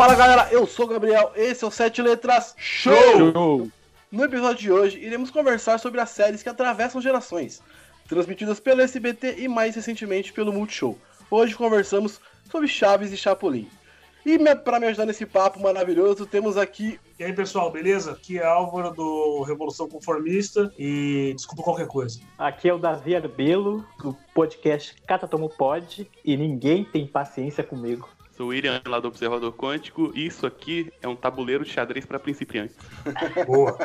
Fala galera, eu sou o Gabriel, esse é o Sete Letras Show! Show! No episódio de hoje, iremos conversar sobre as séries que atravessam gerações, transmitidas pelo SBT e mais recentemente pelo Multishow. Hoje conversamos sobre Chaves e Chapolin. E para me ajudar nesse papo maravilhoso, temos aqui. E aí, pessoal, beleza? Aqui é Álvaro do Revolução Conformista e desculpa qualquer coisa. Aqui é o Davi Arbelo, do podcast Catatomo Pod, e ninguém tem paciência comigo. Sou o William, lá do Observador Quântico, e isso aqui é um tabuleiro de xadrez para principiantes. Boa.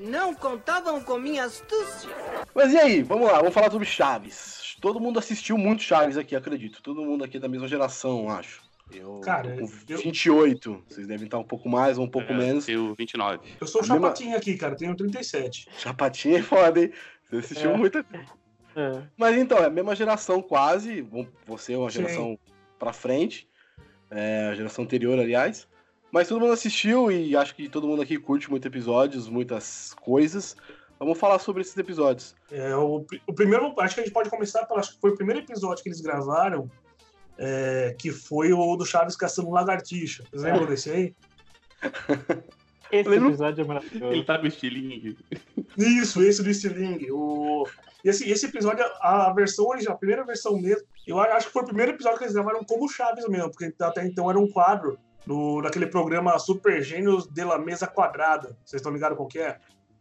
Não contavam com minha astúcia. Mas e aí, vamos lá, vamos falar sobre Chaves. Todo mundo assistiu muito Chaves aqui, acredito. Todo mundo aqui é da mesma geração, acho. Eu Cara, com eu- 28. Vocês devem estar um pouco mais ou um pouco É, menos. Eu 29. Eu sou o A mesma- chapatinho aqui, cara, tenho 37. Chapatinha é foda, hein? Você assistiu É. muito. É. Mas então, é a mesma geração quase. Você é uma Sim. geração pra frente. É, a geração anterior, aliás. Mas todo mundo assistiu e acho que todo mundo aqui curte muitos episódios, muitas coisas. Vamos falar sobre esses episódios. É, o, o primeiro, acho que a gente pode começar pelo, acho que foi o primeiro episódio que eles gravaram, é, que foi o do Chaves caçando lagartixa. Vocês lembram desse aí? Esse Lembra- episódio é Ele maravilhoso. tá com estilingue. Isso, esse do Stiling. O... Esse, esse episódio, a, versão original, a primeira versão mesmo, eu acho que foi o primeiro episódio que eles gravaram como Chaves mesmo, porque até então era um quadro no, naquele programa Super Gênios de la Mesa Quadrada. Vocês estão ligados qual que é?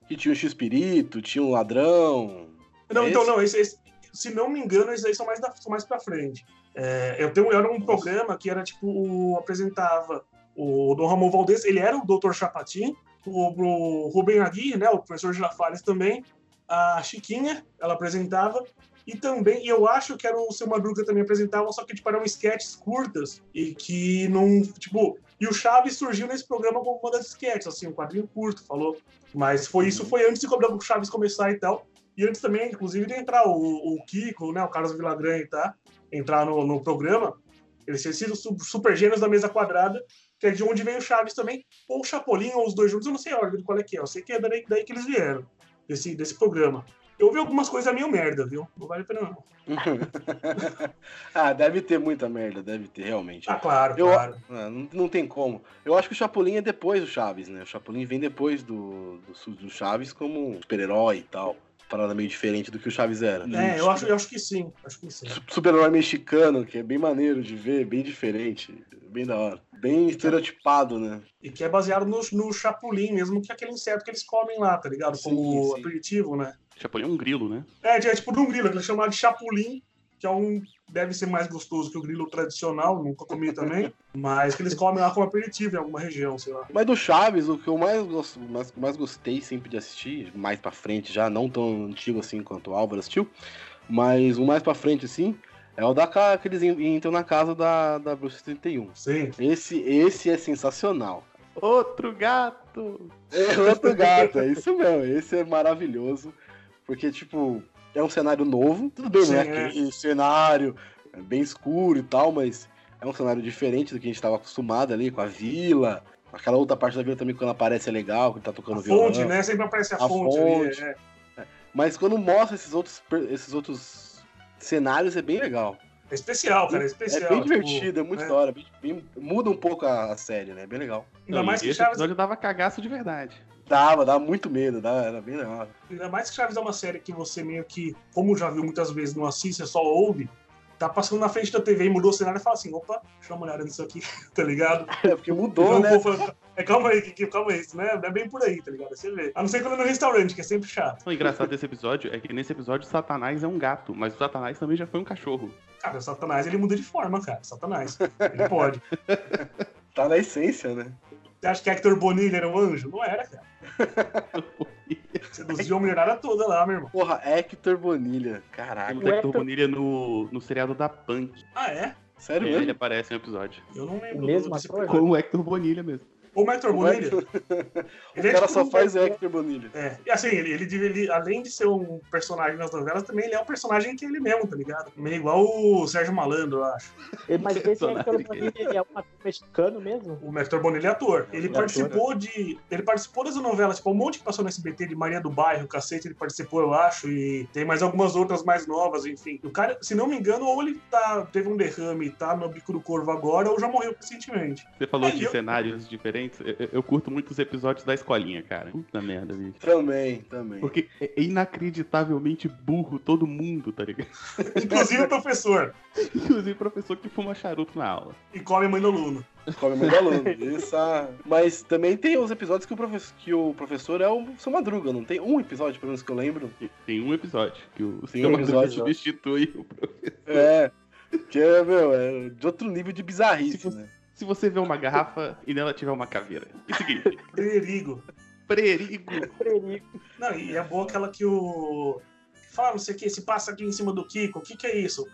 Que tinha o X-Pirito, tinha um ladrão. Não, É então esse? não, esse, esse- se não me engano, esses aí são mais, da, são mais pra frente. É, eu tenho, era um programa que era tipo, o, apresentava o Dom Ramon Valdez, ele era o Dr. Chapatin, o, o Rubem Aguirre, né, o professor Girafales também, a Chiquinha, ela apresentava, e também, eu acho que era o Seu Madruga também apresentava, só que tipo, eram sketches curtas, e que não, tipo, e o Chaves surgiu nesse programa como uma das sketches, assim, um quadrinho curto, falou. Mas foi isso, foi antes de o Chaves começar e tal. E antes também, inclusive, de entrar o, o Kiko, né, o Carlos Villagrán, tá? Entrar no, no programa, eles tinham sido su- super gênios da mesa quadrada, que é de onde vem o Chaves também, ou o Chapolin, ou os dois juntos, eu não sei a ordem qual é que é, eu sei que é daí, daí que eles vieram, desse, desse programa. Eu vi algumas coisas meio merda, viu? Não vale a pena não. ah, deve ter muita merda, deve ter, realmente. Ah, claro, Eu- claro. Ah, não, não tem como. Eu acho que o Chapolin é depois do Chaves, né? O Chapolin vem depois do, do, do Chaves como um super-herói e tal. Parada meio diferente do que o Chaves era. É, eu acho, eu acho que sim, acho que sim. Su- Super-herói mexicano, que é bem maneiro de ver, bem diferente, bem da hora. Bem estereotipado, né? E que é baseado no, no Chapolin mesmo, que é aquele inseto que eles comem lá, tá ligado? Sim, Como sim. aperitivo, né? Chapolin é um grilo, né? É, é tipo de um grilo, que eles chamam de chapulim, que é um. Deve ser mais gostoso que o grilo tradicional, nunca comi também, mas que eles comem lá como aperitivo em alguma região, sei lá. Mas do Chaves, o que eu mais, gosto, mais, mais gostei sempre de assistir, mais pra frente já, não tão antigo assim quanto o Álvaro assistiu, mas o mais pra frente assim, é o da que eles en- entram na casa da, da Bruxa 31. Sim. Esse, esse é sensacional. Outro gato! É outro gato, é isso mesmo. Esse é maravilhoso. Porque, tipo, é um cenário novo. Tudo bem, Sim, né? é. Aquele cenário é bem escuro e tal, mas é um cenário diferente do que a gente tava acostumado ali, com a vila. Aquela outra parte da vila também, quando aparece, é legal, que tá tocando A violão. fonte, né? Sempre aparece a, A fonte, fonte. ali. É. Mas quando mostra esses outros, esses outros cenários, é bem legal. É especial, cara, é especial. é bem tipo, divertido, é muito né? da hora. bem- bem- muda um pouco a, a série, né? É bem legal. Ainda Não, mais que esse Chaves. episódio dava cagaço de verdade. Dava, dava muito medo, dava, era bem legal. Ainda mais que Chaves é uma série que você meio que, como já viu muitas vezes, não assiste, você só ouve. Tá passando na frente da TV e mudou o cenário e fala assim: opa, deixa eu dar uma olhada nisso aqui, tá ligado? É, porque mudou, Então, né? É, calma aí, Kiki, calma aí, isso não é, não é bem por aí, tá ligado? Você vê. A não ser quando é no restaurante, que é sempre chato. O engraçado desse episódio é que nesse episódio o Satanás é um gato, mas o Satanás também já foi um cachorro. Cara, o Satanás ele muda de forma, cara. Satanás. Ele pode. Tá na essência, né? Você acha que Hector Bonilha era um anjo? Não era, cara. Seduziu a mulherada toda lá, meu irmão. Porra, Hector Bonilha. Caraca. Hector Hector- Bonilha no, no seriado da Punk. Ah, é? Sério Ele, mesmo? aparece em um episódio. Eu não lembro Mesmo desse ator? episódio. Com o Hector Bonilha mesmo. O Hector O Bonilha. O Ele é cara tipo só um- faz o Hector Bonilha. É, e assim, ele, ele, ele, além de ser um personagem nas novelas, também ele é um personagem que é ele mesmo, tá ligado? Meio igual o Sérgio Malandro, eu acho. Mas esse Hector Bonilha, é um ator mexicano mesmo? O Hector Bonilha é ator. Ele Ele é participou de. Ele participou das novelas, tipo, um monte que passou no SBT de Maria do Bairro, cacete, ele participou, eu acho, e tem mais algumas outras mais novas, enfim. O cara, se não me engano, ou ele tá, teve um derrame e tá no bico do corvo agora, ou já morreu recentemente. Você falou É, de eu- cenários diferentes. Eu, eu- eu curto muito os episódios da escolinha, cara. Puta merda, bicho. Também, também. Porque é inacreditavelmente burro todo mundo, tá ligado? Inclusive o professor. Inclusive o professor que fuma charuto na aula. E come a mãe do aluno. Come muito aluno. Isso, ah. Mas também tem os episódios que o, professor, que o professor é o seu Madruga, não tem? Um episódio, pelo menos que eu lembro. Tem um episódio que o seu um Madruga episódio. substitui o professor. É. Que é, meu, é de outro nível de bizarrice, Se né? Se você vê uma garrafa e nela tiver uma caveira. E seguinte, Perigo. perigo. Perigo. Não, e é boa aquela que o. Fala, não sei o que, se passa aqui em cima do Kiko, o que que é isso?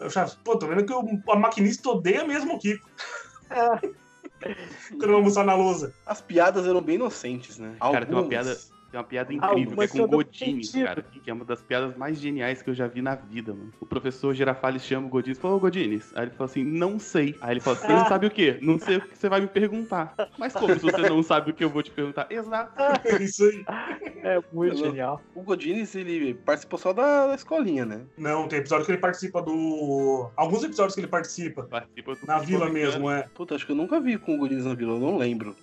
Eu já, pô, tô vendo que o, a maquinista odeia mesmo o Kiko. Quando eu almoçar na lousa. As piadas eram bem inocentes, né? Cara, tem uma Algumas. piada- Tem uma piada incrível, que é com Godinho, sentido. cara. Que é uma das piadas mais geniais que eu já vi na vida, mano. O professor Girafales chama o Godines e fala, ô Godines. Aí ele fala assim, não sei. Aí ele fala, você não sabe o quê? Não sei o que você vai me perguntar. Mas como se você não sabe o que eu vou te perguntar? Exato. Isso aí. É muito Hello. genial. O Godines, ele participou só da, da escolinha, né? Não, tem episódio que ele participa do. Alguns episódios que ele participa. Participa do Na vila mesmo, é. Puta, acho que eu nunca vi com o Godines na vila, eu não lembro.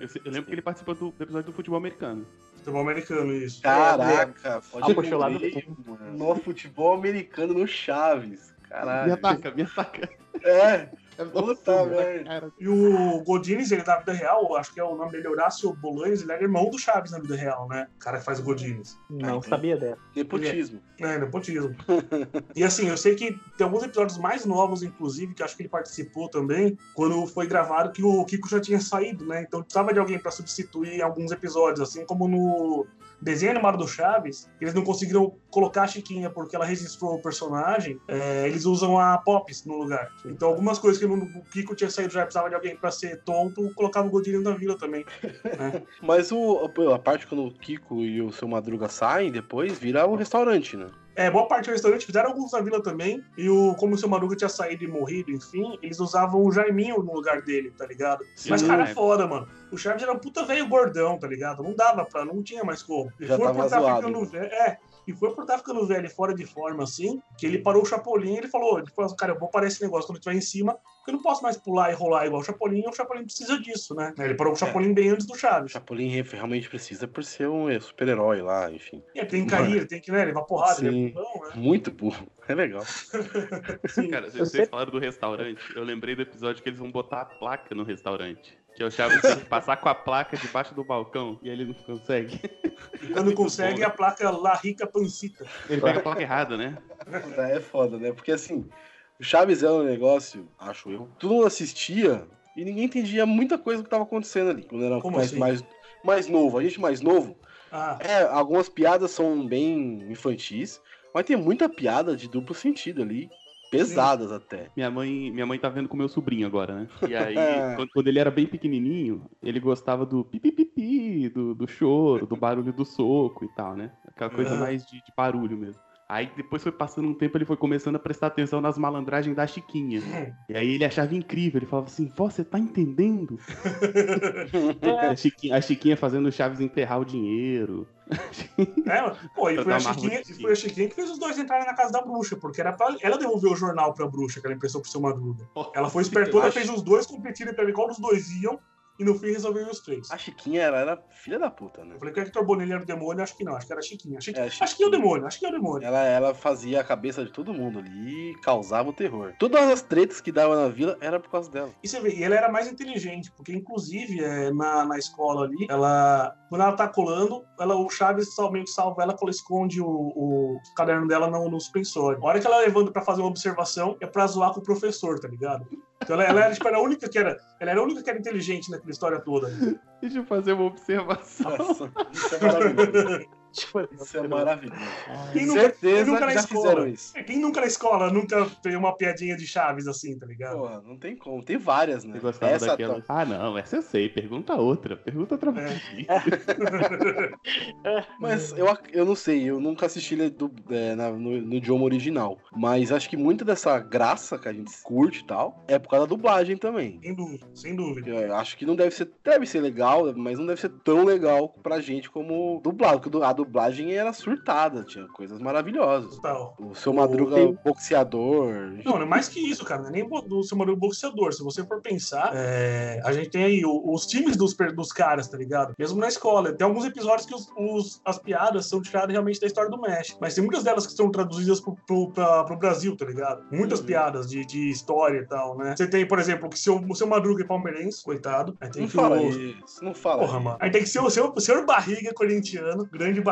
Eu, sei- eu lembro que ele participa do, do episódio do futebol americano. Futebol americano, isso. Caraca, pode Ah, puxou lá do crer, mano. No futebol americano no Chaves. Me Caralho. ataca, me ataca. É, É Puta nossa, merda. E o Godines, ele da vida real, acho que é o nome dele, Horácio Bolanes, ele é irmão do Chaves na vida real, né? O cara que faz o Godines. Não então. sabia dessa. nepotismo. É, nepotismo. e assim, eu sei que tem alguns episódios mais novos, inclusive, que acho que ele participou também, quando foi gravado que o Kiko já tinha saído, né? Então precisava de alguém pra substituir alguns episódios, assim como no desenho animado do Chaves, eles não conseguiram colocar a Chiquinha porque ela registrou o personagem, é, eles usam a Pops no lugar. Então algumas coisas que o Kiko tinha saído já precisava de alguém pra ser tonto, colocava o Godinho na vila também. Mas o, a parte quando o Kiko e o seu Madruga saem, depois vira o restaurante, né? É, boa parte do restaurante fizeram alguns na vila também. E o, como o seu Maruga tinha saído e morrido, enfim, eles usavam o Jaiminho no lugar dele, tá ligado? Mas, Sim, cara, né? é foda, mano. O Chaves era um puta velho gordão, tá ligado? Não dava pra, não tinha mais como. Já foi tava estar zoado, ficando velho. É. E foi por estar ficando velho fora de forma assim, que ele parou o Chapolin e ele falou: ele falou assim, cara, eu vou parar esse negócio quando estiver em cima, porque eu não posso mais pular e rolar igual o Chapolin, e o Chapolin precisa disso, né? Ele parou o Chapolin bem antes do O Chaves. Chapolin realmente precisa por ser um é, super-herói lá, enfim. Ele tem que cair, ele tem que né, levar porrada, ele é Sim. bundão, né? Muito burro. É legal. Sim. Cara, vocês Eu sei- falaram do restaurante. Eu lembrei do episódio que eles vão botar a placa no restaurante. Que é o Chaves tem que passar com a placa debaixo do balcão e ele não consegue. Quando consegue, a placa La Rica Pancita. Ele pega a placa errada, né? Puta, É foda, né? Porque assim, o Chaves é um negócio, acho eu. Todo mundo assistia e ninguém entendia muita coisa que tava acontecendo ali. Quando era Como mais, assim? mais, mais novo. A gente mais novo. Ah, É, algumas piadas são bem infantis, mas tem muita piada de duplo sentido ali. Pesadas até. Minha mãe, minha mãe tá vendo com meu sobrinho agora, né? E aí, quando, quando ele era bem pequenininho, ele gostava do pipipipi, do, do choro, do barulho do soco e tal, né? Aquela coisa mais de, de barulho mesmo. Aí depois foi passando um tempo, ele foi começando a prestar atenção nas malandragens da Chiquinha. E aí ele achava incrível, ele falava assim, "Vó, você tá entendendo? A, Chiquinha, a Chiquinha fazendo o Chaves enterrar o dinheiro. é. Pô, e foi, a Chiquinha, e foi a Chiquinha que fez os dois entrarem na casa da bruxa, porque era pra ela devolver o jornal pra bruxa que ela emprestou pro seu Madruga. Ela foi espertona e fez os dois competirem pra ver qual dos dois iam, e no fim resolveram os três. A Chiquinha era, era filha da puta, né? Eu falei que o Hector Bonilha era o demônio, acho que não, acho que era a Chiquinha. Acho, É, a acho que é o demônio, acho que é o demônio. Ela, ela fazia a cabeça de todo mundo ali e causava o terror. Todas as tretas que dava na vila era por causa dela. E você vê, e ela era mais inteligente, porque inclusive é, na, na escola ali, ela. Quando ela tá colando, ela, o Chaves meio que salva ela quando ela esconde o, o caderno dela no, no suspensório. A hora que ela levanta pra fazer uma observação, é pra zoar com o professor, tá ligado? Então ela, ela era, tipo, era a única que era. Ela era a única que era inteligente naquela história toda. Deixa eu fazer uma observação. Nossa, isso é maravilhoso. Tipo, Isso é maravilhoso. Quem nunca, Certeza quem nunca na já escola. fizeram isso. É, quem nunca na escola nunca fez uma piadinha de Chaves assim, tá ligado? Porra, não tem como. Tem várias, né? Essa daquela. tá- Ah, não, essa eu sei. Pergunta outra. Pergunta outra É. vez. Mas eu, eu não sei, eu nunca assisti ele do, é, na- no, no idioma original. Mas acho que muita dessa graça que a gente curte e tal é por causa da dublagem também. Sem dúvida, sem dúvida. Eu acho que não deve ser. Deve ser legal, mas não deve ser tão legal pra gente como dublado. Porque a dublagem era surtada, tinha coisas maravilhosas. Total. O seu Madruga Tem- boxeador. Não, não é mais que isso, cara. Não é nem do seu Madruga boxeador. Se você for pensar, é, a gente tem aí o- os times dos, dos caras, tá ligado? Mesmo na escola. Tem alguns episódios que os, os- as piadas são tiradas realmente da história do México. Mas tem muitas delas que são traduzidas pro, pro, pra- pro Brasil, tá ligado? Muitas Uhum. piadas de, de história e tal, né? Você tem, por exemplo, que seu, o seu Madruga é palmeirense, coitado. Aí tem Não que fala o, isso, não fala. Porra, mano. Aí tem que ser o seu, o senhor Barriga corintiano, grande barriga.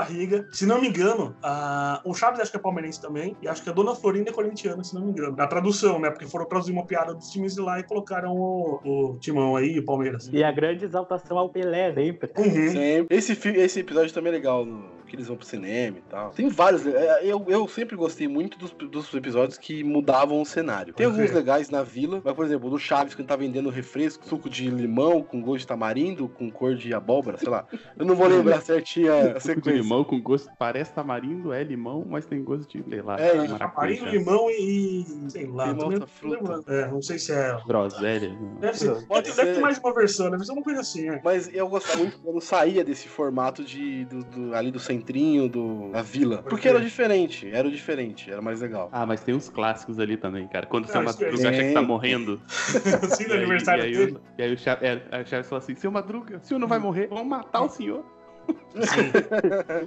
Se não me engano, a- o Chaves acho que é palmeirense também. E acho que a Dona Florinda é corintiana, se não me engano. Na tradução, né? Porque foram traduzir uma piada dos times de lá e colocaram o, o Timão aí, o Palmeiras. E a grande exaltação ao Pelé, sempre. Uhum. Sempre. Esse, fi- esse episódio também é legal, no- que eles vão pro cinema e tal. Tem vários. é, Eu, eu sempre gostei muito dos, dos episódios que mudavam o cenário. Tem alguns legais na vila, mas, por exemplo, o do Chaves, que tá vendendo refresco, suco de limão com gosto de tamarindo, com cor de abóbora, sei lá. Eu não vou lembrar certinho a Suco de sequência. limão com gosto. Parece tamarindo, é limão, mas tem gosto de, sei lá, É, maracujá. limão e. sei lá. Limão, também outra fruta. É, não sei se é. Groselha. não. Deve, ser, Pode deve, ter mais uma versão, deve ser uma coisa assim, é. Mas eu gostava muito quando saía desse formato de do, do- ali do centrinho, do, da vila. Porque era diferente, era o diferente, era mais legal. Ah, mas tem uns clássicos ali também, cara. Quando o seu é- Madruga acha que tá morrendo. assim, no E aí, aniversário e aí, dele. e aí o Chaves, é, Chaves fala assim: seu Madruga, o senhor não vai morrer, vamos matar o senhor.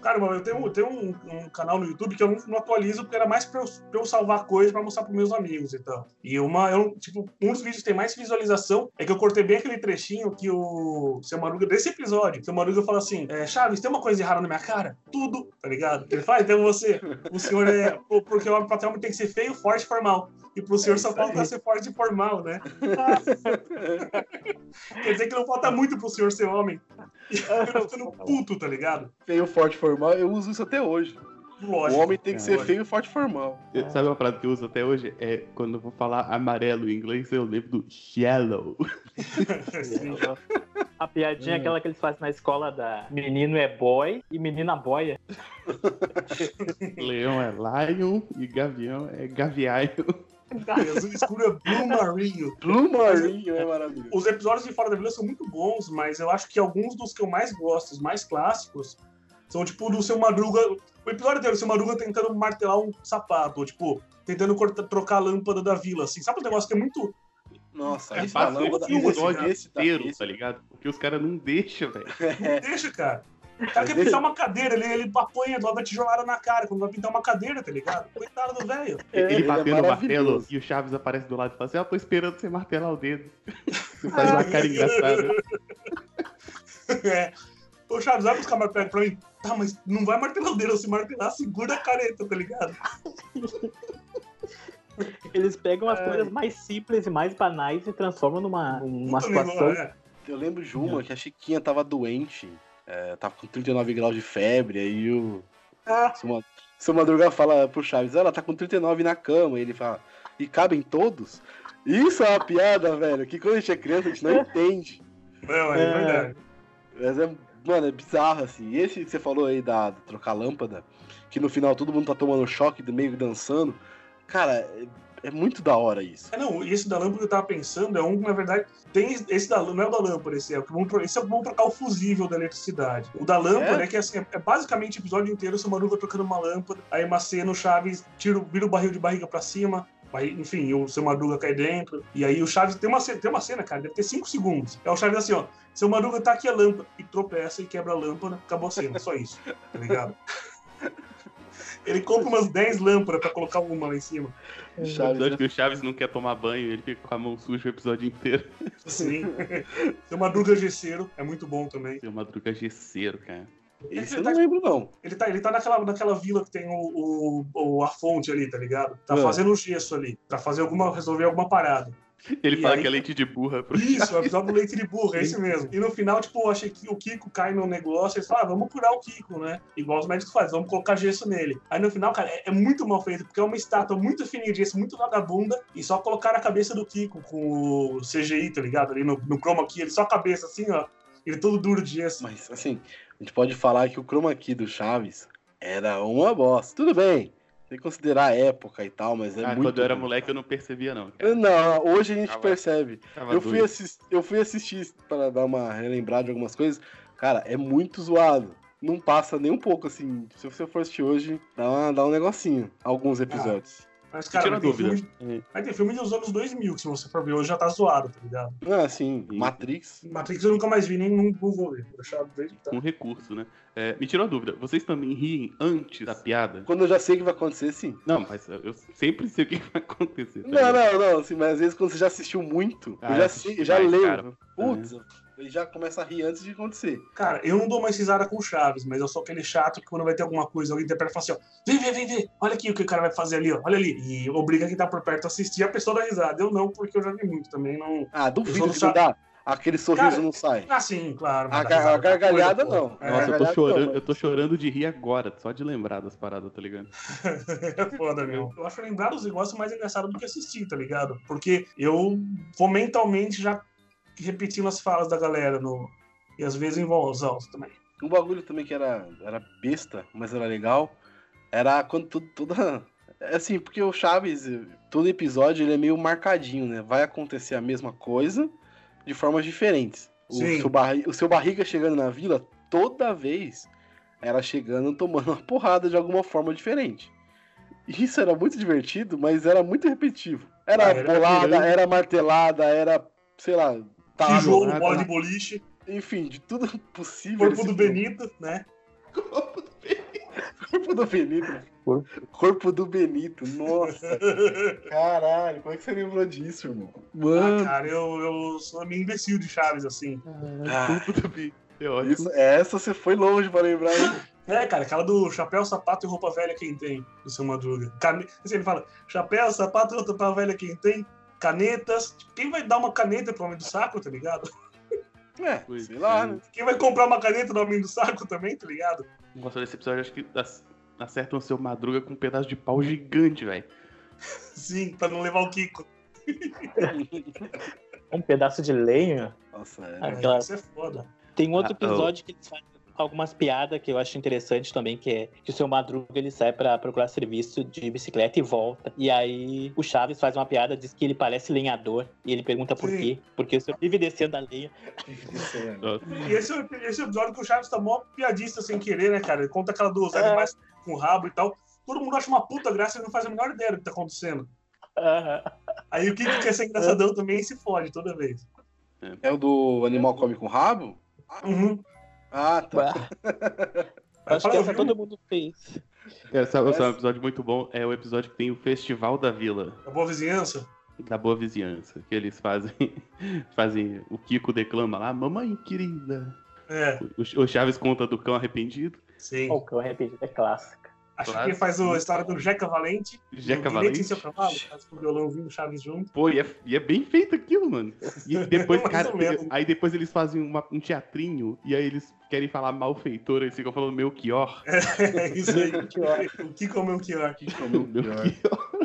Cara, mano, eu tenho, tenho um, um canal no YouTube que eu não, não atualizo porque era mais pra eu, pra eu salvar coisas pra mostrar pros meus amigos e tal. E uma, eu, tipo, um dos vídeos que tem mais visualização é que eu cortei bem aquele trechinho que o seu Maruga, desse episódio, seu Maruga fala assim: é, Chaves, tem uma coisa errada na minha cara? Tudo, tá ligado? Ele fala, então você, o senhor é. Porque o homem tem que ser feio, forte e formal. E pro senhor só isso falta aí. ser forte e formal, né? Quer dizer que não falta muito pro senhor ser homem. E eu tô ficando puto, tá ligado? Feio, forte, formal, eu uso isso até hoje. Lógico. o homem tem que ser lógico. feio, forte, formal. Eu- Sabe uma frase que eu uso até hoje? É quando eu vou falar amarelo em inglês, eu lembro do shallow. Sim. A piadinha é aquela que eles fazem na escola da menino é boy e menina boia. Leão é lion e gavião é gaviaio. E azul escuro é Blue Marinho. Blue Marinho é maravilhoso. Os episódios de Fora da Vila são muito bons, mas eu acho que alguns dos que eu mais gosto, os mais clássicos, são tipo do seu Madruga. O episódio inteiro, o seu Madruga tentando martelar um sapato, ou tipo, tentando cortar, trocar a lâmpada da vila, assim. Sabe um negócio que é muito. Nossa, É fácil, da lâmpada, esse esse, episódio esse, tá- esse- tá ligado? Porque os caras não deixam, velho. Não deixa, cara. O cara quer pintar uma cadeira, ele, ele apanha, uma tijolada na cara quando vai pintar uma cadeira, tá ligado? Coitado do velho. Ele ele é batendo o martelo e o Chaves aparece do lado e fala assim: Ah, tô esperando você martelar o dedo. Você faz uma cara engraçada. É. Ô, Chaves, vai buscar martelo pra mim. Tá, mas não vai martelar o dedo, se martelar, segura a careta, tá ligado? Eles pegam as Ai. coisas mais simples e mais banais e transformam numa, numa Puta situação. é. Eu lembro de uma que a Chiquinha tava doente, é, tava com 39 graus de febre, aí o Ah. seu, Ma- seu Madruga fala pro Chaves, ela tá com 39 na cama, e ele fala, e cabem todos? Isso é uma piada, velho, que quando a gente é criança a gente não entende. Não, é, É. verdade. Mas é, mano, é bizarro, assim. E esse que você falou aí da, da trocar lâmpada, que no final todo mundo tá tomando choque, do meio dançando, cara, é, é muito da hora isso. É, não, e esse da lâmpada que eu tava pensando é um que, na verdade, tem esse da não é o da lâmpada, esse é o que vão, esse é o que vão trocar o fusível da eletricidade. O da lâmpada é, É? que assim, é, é basicamente o episódio inteiro o seu Maruga trocando uma lâmpada, aí uma cena, o Chaves tira, vira o barril de barriga pra cima, aí, enfim, o seu Madruga cai dentro, e aí o Chaves tem uma, ce- tem uma cena, cara, deve ter 5 segundos. É o Chaves assim, ó, seu Madruga tá aqui a lâmpada, e tropeça e quebra a lâmpada, acabou a cena, só isso, tá ligado? Ele compra umas 10 lâmpadas pra colocar uma lá em cima. O Chaves, episódio né? que o Chaves não quer tomar banho, ele fica com a mão suja o episódio inteiro. Sim. Seu Madruga Gesseiro é muito bom também. Tem uma madruga gesseiro, cara. Esse eu não lembro, não. Ele tá, ele tá naquela, naquela vila que tem o, o, o- a fonte ali, tá ligado? Tá É. fazendo o gesso ali, pra fazer alguma, resolver alguma parada. Ele E fala aí- que é leite de burra. Pro... Isso, o episódio do leite de burro, é esse mesmo. E no final, tipo, eu achei que o Kiko cai no negócio, eles falam, ah, vamos curar o Kiko, né? Igual os médicos fazem, vamos colocar gesso nele. Aí no final, cara, é, é muito mal feito, porque é uma estátua muito fininha de gesso, muito vagabunda, e só colocaram a cabeça do Kiko com o CGI, tá ligado? Ali no, no chroma key, ele só a cabeça, assim, ó. Ele todo duro de gesso. Mas, assim, a gente pode falar que o chroma key do Chaves era uma bosta. Tudo bem, tem que considerar a época e tal, mas é Ah, muito... quando eu era moleque eu não percebia, não. cara. Não, hoje a gente Tava- percebe. Tava Eu fui, doido. assis- eu fui assistir para dar uma relembrada de algumas coisas. Cara, é muito zoado. Não passa nem um pouco, assim. Se você for assistir hoje, dá, uma- dá um negocinho. Alguns episódios. Mas, Tira cara, a mas tem, dúvida. filme, mas tem filme dos anos 2000, que se você for ver hoje já tá zoado, tá ligado? Ah, assim, Sim. Matrix. Matrix eu nunca mais vi, nem não, vou ver. Tá. Um recurso, né? É, me tirou a dúvida. Vocês também riem antes da piada? Quando eu já sei que vai acontecer, sim. Não, mas eu sempre sei o que vai acontecer. tá Não, não, não, assim, mas às vezes quando você já assistiu muito, Ah, eu já assisti sei, eu já mais, leio. cara. Putz, ele já começa a rir antes de acontecer. Cara, eu não dou mais risada com o Chaves, mas eu sou aquele chato que quando vai ter alguma coisa, alguém interpreta e fala assim, ó, vem, vem, vem, vem, olha aqui o que o cara vai fazer ali, ó, olha ali. E obriga quem tá por perto a assistir, a pessoa dá risada. Eu não, porque eu já vi muito também, não... Ah, duvido que do não dá. Aquele sorriso Cara, não sai. Ah, sim, claro. A gar- a gargalhada, coisa, não. pô. Nossa, eu tô, gargalhada chorando, não, eu tô chorando de rir agora, só de lembrar das paradas, tá ligado? É, é foda, meu. Eu acho lembrar dos negócios mais engraçado do que assistir, tá ligado? Porque eu vou mentalmente já repetindo as falas da galera no... E às vezes em voz alta também. Um bagulho também que era, era besta, mas era legal, era quando tudo, toda. É assim, porque o Chaves, todo episódio ele é meio marcadinho, né? Vai acontecer a mesma coisa de formas diferentes. O seu, barri- o seu barriga chegando na vila, toda vez era chegando tomando uma porrada de alguma forma diferente. Isso era muito divertido, mas era muito repetitivo. Era Ah, era bolada, era martelada, era, sei lá, Tijolo, nada. bola de boliche, enfim, de tudo possível. corpo do. Benito, né? Corpo do Benito. Corpo. Corpo do Benito, nossa. Caralho, como é que você lembrou disso, irmão? Ah, Mano, cara, eu, eu sou meio imbecil de Chaves, assim. Ah. Tudo do É ótimo. isso, essa você foi longe pra lembrar, hein? É, cara, aquela do chapéu, sapato e roupa velha quem tem, do seu Madruga. Cane... Assim, ele fala, chapéu, sapato e roupa velha quem tem, canetas. Quem vai dar uma caneta pro homem do saco, tá ligado? É, Pois sei lá, é. né? Quem vai comprar uma caneta do homem do saco também, tá ligado? Nossa, nesse episódio acho que ac- acertam o seu madruga com um pedaço de pau gigante, velho. Sim, pra não levar o Kiko. Um pedaço de lenha. Nossa, Ah, é. Aquela- Isso é foda. Tem um outro Ah, episódio que eles fazem algumas piadas que eu acho interessante também, que é que o seu Madruga ele sai pra procurar serviço de bicicleta e volta. E aí o Chaves faz uma piada, diz que ele parece lenhador. E ele pergunta por Sim. quê. Porque o senhor vive descendo a lenha. E esse, é o- esse é o episódio que o Chaves tá mó piadista sem querer, né, cara? Ele conta aquela dos É. animais com rabo e tal. Todo mundo acha uma puta graça e não faz a menor ideia do que tá acontecendo. Aham. Aí o Kiko quer ser engraçadão também e se fode toda vez. É o do animal come com rabo? Uhum. Ah, tá. Acho que essa todo mundo fez. É, sabe, sabe um episódio muito bom? É o episódio que tem o Festival da Vila, A boa vizinhança. da Boa Vizinhança. Que eles fazem. fazem. O Kiko declama lá, mamãe querida. É, O, o Chaves conta do cão arrependido. sim. O cão arrependido é clássica. Acho Claro. que quem faz a história do Jeca Valente. Jeca Valente. e seu cavalo, faz com o violãozinho do Chaves junto. Pô, e é, e é bem feito aquilo, mano. E depois, Mais cara, ou menos. aí depois eles fazem uma- um teatrinho e aí eles querem falar malfeitor, eles ficam falando Melchior. É isso aí. o Kiko é o Melchior. Melchior. O-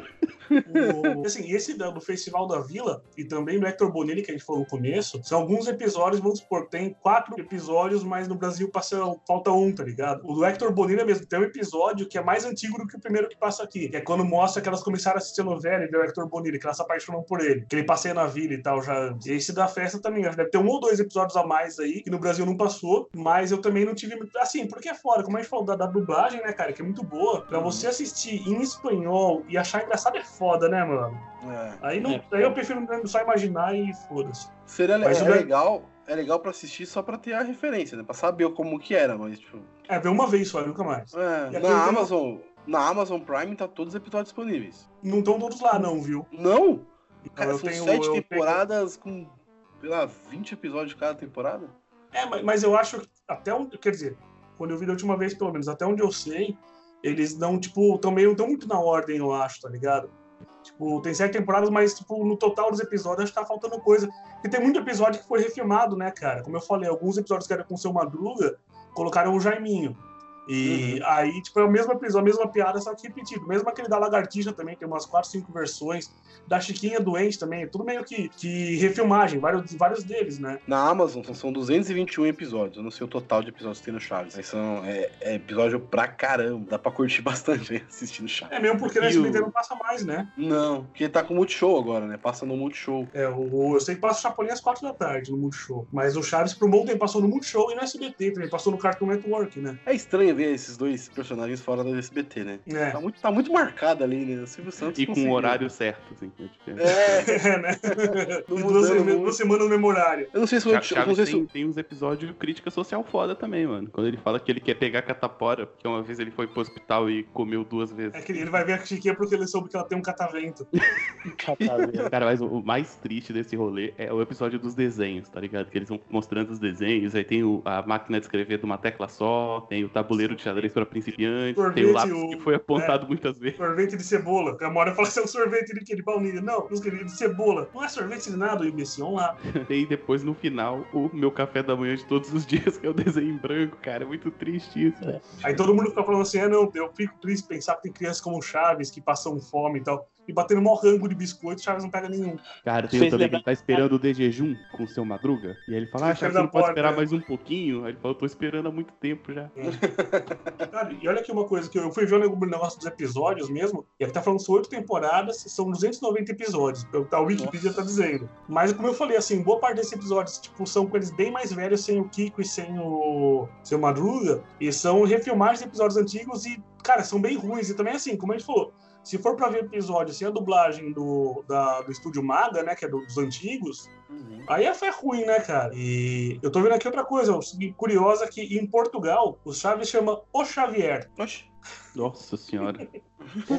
assim, esse da- do Festival da Vila e também do Hector Bonini, que a gente falou no começo, são alguns episódios, vamos supor, tem quatro episódios, mas no Brasil passa, falta um, tá ligado? O do Hector Bonini é mesmo, tem um episódio que é mais antigo do que o primeiro que passa aqui, que é quando mostra que elas começaram a assistir a novela e o Hector Bonini, que elas se apaixonam por ele, que ele passeia na vila e tal, já. E esse da festa também, acho que deve ter um ou dois episódios a mais aí, que no Brasil não passou, mas eu também não tive. Assim, porque é fora, como a gente falou da, da dublagem, né, cara, que é muito boa, pra você assistir em espanhol e achar engraçado é foda, né, mano? É. Aí, não, É. aí eu prefiro só imaginar e foda-se. Seria Mas é legal, é legal pra assistir só pra ter a referência, né? Pra saber como que era, mas tipo. É, ver uma vez só, nunca mais. É, na Amazon, na Amazon Prime tá todos os episódios disponíveis. Não estão todos lá, não, viu? Não? Então, Cara, eu são tenho- sete eu temporadas com, sei lá, 20 episódios cada temporada? É, mas, mas eu acho que até onde. Quer dizer, quando eu vi da última vez, pelo menos, até onde eu sei, eles não, tipo, também não estão muito na ordem, eu acho, tá ligado? Tipo, tem sete temporadas, mas tipo, no total dos episódios acho que tá faltando coisa. E tem muito episódio que foi refilmado, né, cara? Como eu falei, alguns episódios que eram com o seu Madruga colocaram o Jaiminho. E uhum. aí, tipo, é o mesmo episódio, a mesma piada, só que repetido. Mesmo aquele da Lagartixa também, tem umas 4, 5 versões. Da Chiquinha Doente também, tudo meio que, que refilmagem, vários, vários deles, né? Na Amazon são 221 episódios, eu não sei o total de episódios que tem no Chaves. Mas são, é, é episódio pra caramba, dá pra curtir bastante assistindo Chaves. É mesmo porque na SBT o... não passa mais, né? Não, porque tá com o Multishow agora, né? Passa no Multishow. É, o, eu sei que passa o Chapolin às 4 da tarde no Multishow. Mas o Chaves bom tempo passou no Multishow e no SBT também, passou no Cartoon Network, né? É estranho ver esses dois personagens fora do SBT, né? É. Tá muito, tá muito marcado ali, né? O Silvio Santos. E com o horário certo, assim. É, é né? duas, semanas no memorário. Eu não sei se o Chaves tem, se... tem uns episódios de crítica social foda também, mano. Quando ele fala que ele quer pegar catapora, porque uma vez ele foi pro hospital e comeu duas vezes. É que ele vai ver a Chiquinha porque ele soube que ela tem um catavento. catavento. Cara, mas o mais triste desse rolê é o episódio dos desenhos, tá ligado? Que eles vão mostrando os desenhos, aí tem o, a máquina de escrever de uma tecla só, tem o tabuleiro de xadrez para principiante, sorvete, tem o lápis o... que foi apontado é, muitas vezes. Sorvete de cebola. A Mora fala que é um sorvete de, de baunilha. Não, queridos de cebola. Não é sorvete de nada, o imbecil lá. e depois, no final, o meu café da manhã de todos os dias, que é o desenho em branco, cara. É muito triste isso. É. Aí todo mundo fica falando assim, ah, não, eu fico triste pensar que tem crianças como Chaves que passam fome e tal e batendo mó rango de biscoito, Chaves não pega nenhum. Cara, tem um também que tá esperando o de jejum com o seu Madruga. E aí ele fala, ah, Chaves não pode esperar mais um pouquinho. Aí ele falou, tô esperando há muito tempo já. É. Cara, e olha aqui uma coisa, que eu fui ver o negócio dos episódios mesmo, e aqui tá falando são oito temporadas, são 290 episódios, a Wikipedia Nossa. tá dizendo. Mas como eu falei, assim, boa parte desses episódios, tipo, são com eles bem mais velhos, sem o Kiko e sem o seu Madruga, e são refilmagens de episódios antigos e, cara, são bem ruins. E também, assim, como a gente falou, se for para ver episódio sem a dublagem do, da, do estúdio Maga, né, que é do, dos antigos, uhum. aí é fé ruim, né, cara? E eu tô vendo aqui outra coisa, curiosa, que em Portugal, o Chaves chama O Xavier. Oxe. Nossa senhora.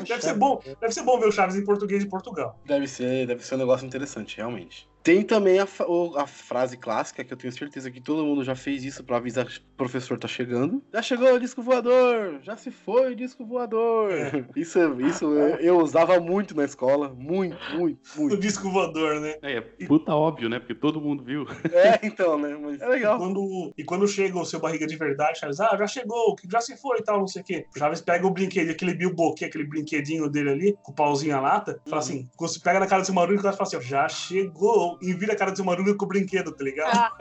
deve, ser bom, deve ser bom ver o Chaves em português de Portugal. Deve ser, deve ser um negócio interessante, realmente. Tem também a, a, frase clássica, que eu tenho certeza que todo mundo já fez isso para avisar que o professor tá chegando. Já chegou o disco voador! Já se foi o disco voador! É. Isso, isso eu, eu, usava muito na escola. Muito, muito, muito. O disco voador, né? É, é puta óbvio, né? Porque todo mundo viu. É, então, né? Mas é legal. E quando, e quando chega o seu barriga de verdade, Chaves, ah, já chegou, já se foi e tal, não sei o quê. O Chaves pega o brinquedo, aquele bilboquê, aquele brinquedinho dele ali, com o pauzinho a lata, uhum. fala assim, quando você pega na cara do seu Marujo, o cara fala assim, ó, já chegou e vira a cara do seu Maruga com o brinquedo, tá ligado?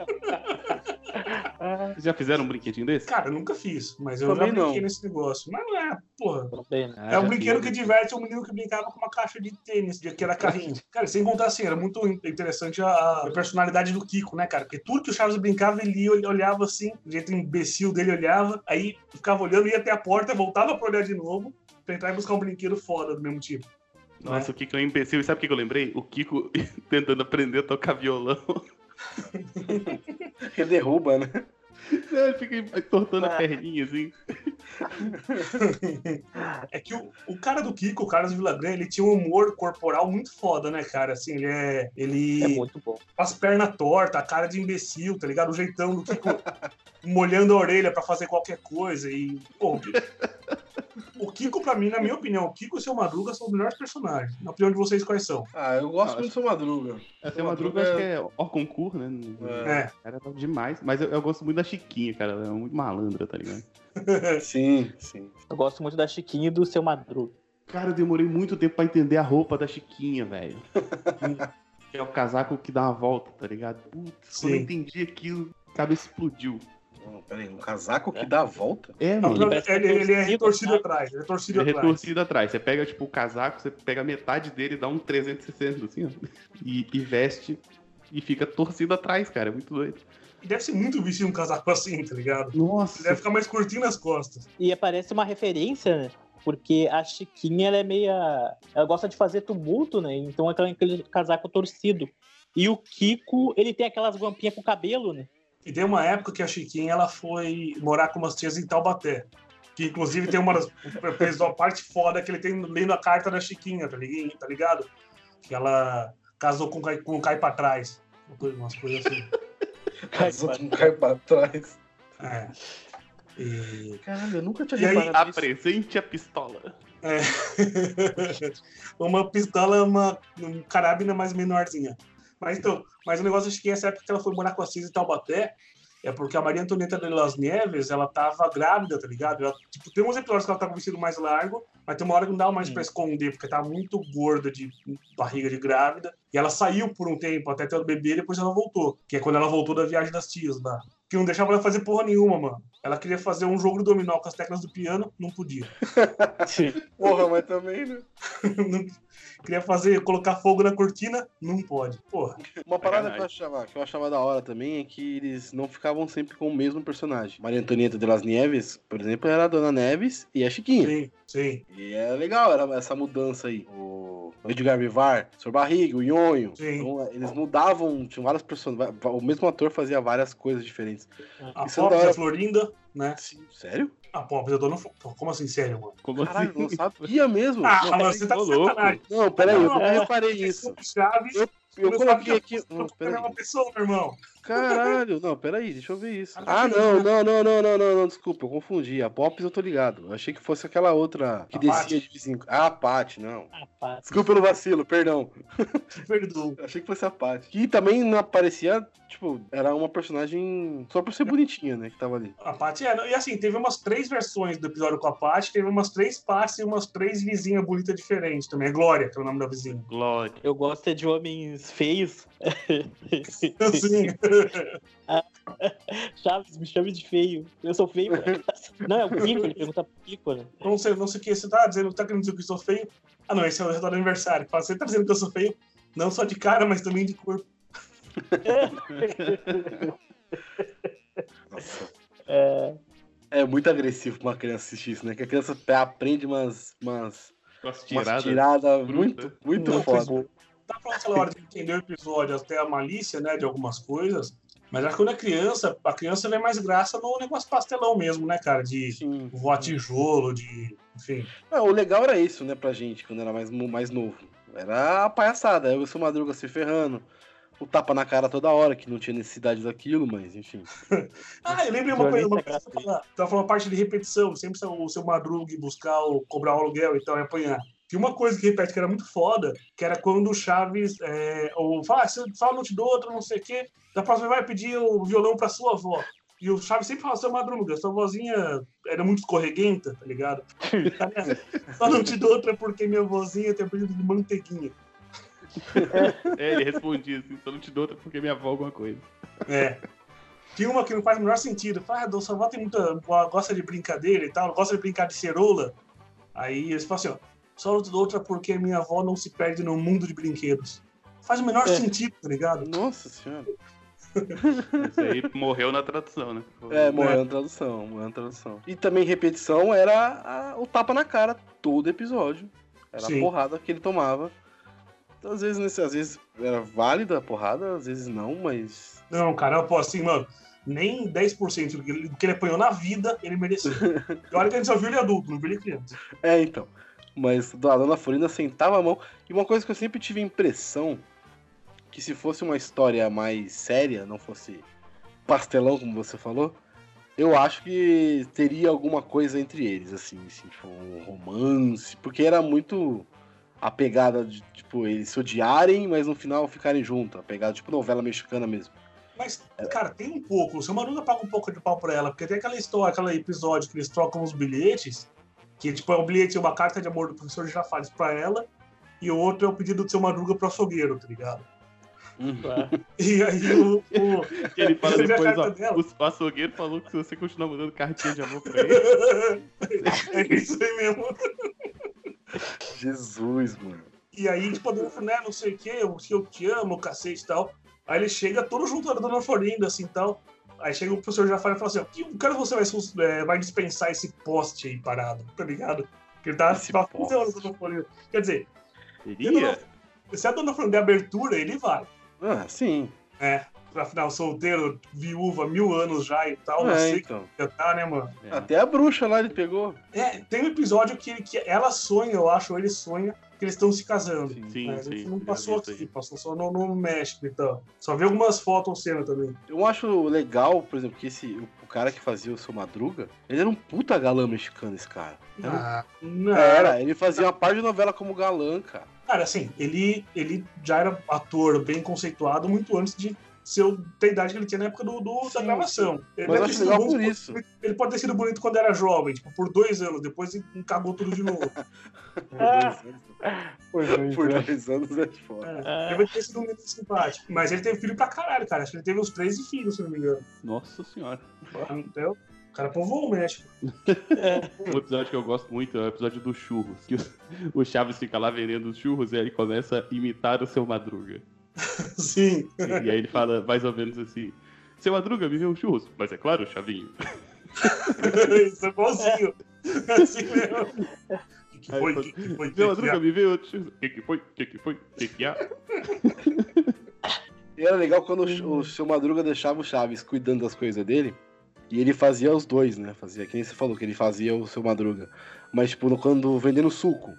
Vocês já fizeram um brinquedinho desse? Cara, eu nunca fiz, mas eu Também já brinquei não. nesse negócio. Mas não é, porra. Ah, é um brinquedo que diverte um menino que brincava com uma caixa de tênis, que era carrinho. cara, sem contar assim, era muito interessante a, a, personalidade do Kiko, né, cara? Porque tudo que o Chaves brincava, ele, olhava assim, do jeito imbecil dele olhava, aí ficava olhando, ia até a porta, voltava pra olhar de novo, pra entrar e buscar um brinquedo foda do mesmo tipo. Nossa, é? o Kiko é um imbecil. E sabe o que eu lembrei? O Kiko tentando aprender a tocar violão. Ele derruba, né? Não, ele fica entortando ah. a perninha, assim. É que o, o cara do Kiko, o Carlos Villagrán, ele tinha um humor corporal muito foda, né, cara? Assim, ele é. Ele. É muito bom. As pernas tortas, a cara de imbecil, tá ligado? O jeitão do Kiko molhando a orelha para fazer qualquer coisa. E. Pô, o Kiko, pra mim, na minha opinião, o Kiko e o seu Madruga são os melhores personagens. Na opinião de vocês, quais são? Ah, eu gosto muito do seu Madruga. É, seu Madruga, acho que é o concurso, né? É. Era demais. Mas eu, eu, gosto muito da Chiquinha, cara. Ela é muito malandra, tá ligado? sim, sim. Eu gosto muito da Chiquinha e do seu Madruga. Cara, eu demorei muito tempo pra entender a roupa da Chiquinha, velho. que é o casaco que dá uma volta, tá ligado? Putz, quando eu entendi aquilo, a cabeça explodiu. Não, peraí, um casaco que é. dá a volta? É, mano. Ele, ele, ele é retorcido atrás. Ele é retorcido ele é retorcido atrás. Você pega, tipo, o casaco, você pega metade dele e dá um 360, assim, ó. E, e veste e fica torcido atrás, cara. É muito doido. E deve ser muito vestir um casaco assim, tá ligado? Nossa. Ele deve ficar mais curtinho nas costas. E parece uma referência, né? Porque a Chiquinha, ela é meia. Ela gosta de fazer tumulto, né? Então aquele casaco torcido. E o Kiko, ele tem aquelas guampinhas com cabelo, né? E tem uma época que a Chiquinha ela foi morar com umas tias em Taubaté. Que inclusive tem uma das uma parte foda que ele tem lendo a carta da Chiquinha, tá ligado? Tá ligado? Que ela casou com, com o Cai pra trás. Umas coisas assim. casou com o Cai pra trás. É. E... Caralho, eu nunca tinha E aí- reparado nisso. Apresente a pistola. É. uma pistola, uma um carabina mais menorzinha. Mas então, mas o negócio acho que essa época que ela foi morar com a Cis em Taubaté é porque a Maria Antonieta de las Nieves, ela tava grávida, tá ligado? Ela, tipo, tem uns episódios que ela tá com vestido mais largo, mas tem uma hora que não dava mais Hum. pra esconder, porque tava muito gorda de barriga de grávida. E ela saiu por um tempo até ter o bebê, depois ela voltou. Que é quando ela voltou da viagem das tias lá. Que não deixava ela fazer porra nenhuma, mano. Ela queria fazer um jogo de dominó com as teclas do piano, não podia. Porra, mas também, né? Não- Queria fazer, colocar fogo na cortina, não pode. Porra. Uma parada que eu, achava, que eu achava da hora também é que eles não ficavam sempre com o mesmo personagem. Maria Antonieta de las Nieves, por exemplo, era a Dona Neves e a Chiquinha. Sim, sim, E é legal era essa mudança aí. O Edgar Vivar, o Sr. Barriga, o Nhonho. Sim. Então, eles mudavam, tinham vários personagens. O mesmo ator fazia várias coisas diferentes. A Isso é hora. Florinda, né? Sério? A Pop da Dona Flo- Como assim, sério, mano? Como Caralho, assim? não sabia mesmo. Ah, não, mas peraí, você tá louco. não, peraí, eu Não, nunca é- reparei isso. Chaves, Eu, eu eu coloquei aqui. Não, é peraí. uma pessoa, meu irmão. Caralho, não, peraí, deixa eu ver isso. Ah, não, não, não, não, não, não, não, desculpa, eu confundi. A Pops eu tô ligado. Eu achei que fosse aquela outra que A descia de vizinho. Ah, a Paty, não. Rapaz. Desculpa pelo vacilo, perdão. Eu achei que fosse a Paty. Que também não aparecia, tipo, era uma personagem só por ser bonitinha, né, que tava ali. A Paty é. E assim, teve umas três versões do episódio com a Paty, teve umas três Paty e umas três vizinhas bonitas diferentes também. É Glória, que é o nome da vizinha. Glória. Eu gosto é de homens feios. Assim. Chaves, me chame de feio. Eu sou feio. Não, é o Pico, ele pergunta pro Pico, né? não sei, não sei o que. Você tá dizendo, tá querendo dizer que eu sou feio? Ah, não, esse é o resultado do aniversário. Você tá dizendo que eu sou feio? Não só de cara, mas também de corpo. Nossa. É, É muito agressivo pra uma criança assistir isso, né? Que a criança aprende umas, umas, Umas tiradas. bruta. muito, muito Não, foda. Dá pra aquela hora de entender o episódio até a malícia, né, de algumas coisas. Mas acho que quando é criança, a criança vê mais graça no negócio pastelão mesmo, né, cara? De Sim. voar tijolo, de. Enfim. Não, o legal era isso, né, pra gente, quando era mais, mais novo. Era a palhaçada, eu sou Madruga se ferrando, o tapa na cara toda hora, que não tinha necessidade daquilo, mas enfim. Ah, eu lembrei uma coisa, uma coisa tava, tava falando a parte de repetição, sempre o seu Madruga ir buscar, o, cobrar o aluguel e tal, e apanhar. Tinha uma coisa que repete que era muito foda, que era quando o Chaves, é, ou fala, ah, se eu falo, não te dou outra, não sei o quê, da próxima vai pedir o violão pra sua avó. E o Chaves sempre fala, seu Madruga, sua vozinha era muito escorreguenta, tá ligado? Só não te dou outra porque minha vozinha tem apelido de manteiguinha. É, ele respondia assim, só não te dou outra porque minha avó alguma coisa. É. Tinha uma que não faz o menor sentido. Fala, ah, sua avó tem muita. gosta de brincadeira e tal, gosta de brincar de ceroula. Aí eles falam assim, ó, só te dou outra porque minha avó não se perde no mundo de brinquedos. Faz o menor É. sentido, tá ligado? Nossa senhora. Isso aí morreu na tradução, né? É, morreu na tradução, morreu na tradução. E também repetição era a- o tapa na cara todo episódio. Era Sim. a porrada que ele tomava. Então, às vezes, nesse, às vezes era válida a porrada, às vezes não, mas. Não, cara, pô, assim, mano, nem 10% do que, ele, do que ele apanhou na vida ele mereceu. E olha que a gente só viu ele adulto, não viu ele criança. É, então. Mas a dona Florinda sentava a mão. E uma coisa que eu sempre tive a impressão que se fosse uma história mais séria, não fosse pastelão, como você falou, eu acho que teria alguma coisa entre eles, assim, assim tipo, um romance, porque era muito a pegada de, tipo, eles se odiarem, mas no final ficarem juntos, a pegada tipo novela mexicana mesmo. Mas, cara, tem um pouco. O seu Maruga paga um pouco de pau pra ela, porque tem aquela história, aquele episódio que eles trocam os bilhetes, que tipo, é um bilhete, uma carta de amor do professor Girafales pra ela, e o outro é o pedido do seu Madruga pro açougueiro, tá ligado? E aí o. o... Ele fala depois, carta ó, dela? o açougueiro falou que se você continuar mandando cartinha de amor pra ele, é isso aí mesmo. Jesus, mano. E aí, tipo, a dona né, não sei o que, eu, eu te amo, cacete e tal. Aí ele chega todo junto da dona Florinda, assim tal. Aí chega o professor Jafar e fala assim: ó, que cara você vai, é, vai dispensar esse poste aí parado, tá ligado? Porque ele tá Esse poste. 15 horas. Quer dizer, teria? se a dona der abertura, ele vai. Ah, sim. É, afinal, solteiro, viúva, mil anos já e tal, não É, sei então. que já tá, né, mano? É. Até a bruxa lá ele pegou. É, tem um episódio que, que ela sonha, eu acho, ou ele sonha, que eles estão se casando. Sim, sim. Mas sim, não passou aqui, passou só no, no México então. Só vi algumas fotos ou cena também. Eu acho legal, por exemplo, que esse, o, cara que fazia o seu Madruga, ele era um puta galã mexicano, esse cara. Era, um- Ah, não. era, ele fazia uma parte de novela como galã, cara. Cara, assim, ele, ele já era ator bem conceituado muito antes de ser, o- ter a idade que ele tinha na época do, do- da gravação. Ele, Mas acho legal por isso. ele pode ter sido bonito quando era jovem, tipo, por dois anos, depois ele cagou tudo de novo. Por dois anos, por dois anos é foda. É, ele vai ter sido um menino simpático. Mas ele teve filho pra caralho, cara. Acho que ele teve uns 13 filhos, se não me engano. Nossa senhora. Então, o cara povoou o México. Um episódio que eu gosto muito é o episódio dos churros. Que o, o Chaves fica lá vendendo os churros e aí ele começa a imitar o seu Madruga. Sim. E, e aí ele fala mais ou menos assim: Seu Madruga, me vê um churros. Mas é claro, Chavinho. Isso é igualzinho. É assim mesmo. O que, que foi? que, que foi? Seu Madruga, me vê outro churros. O que, que foi? O que, que foi? O que, que há? E era legal quando o, o seu Madruga deixava o Chaves cuidando das coisas dele. E ele fazia os dois, né? Fazia, que nem você falou, que ele fazia o seu Madruga. Mas, tipo, no- quando vendendo suco.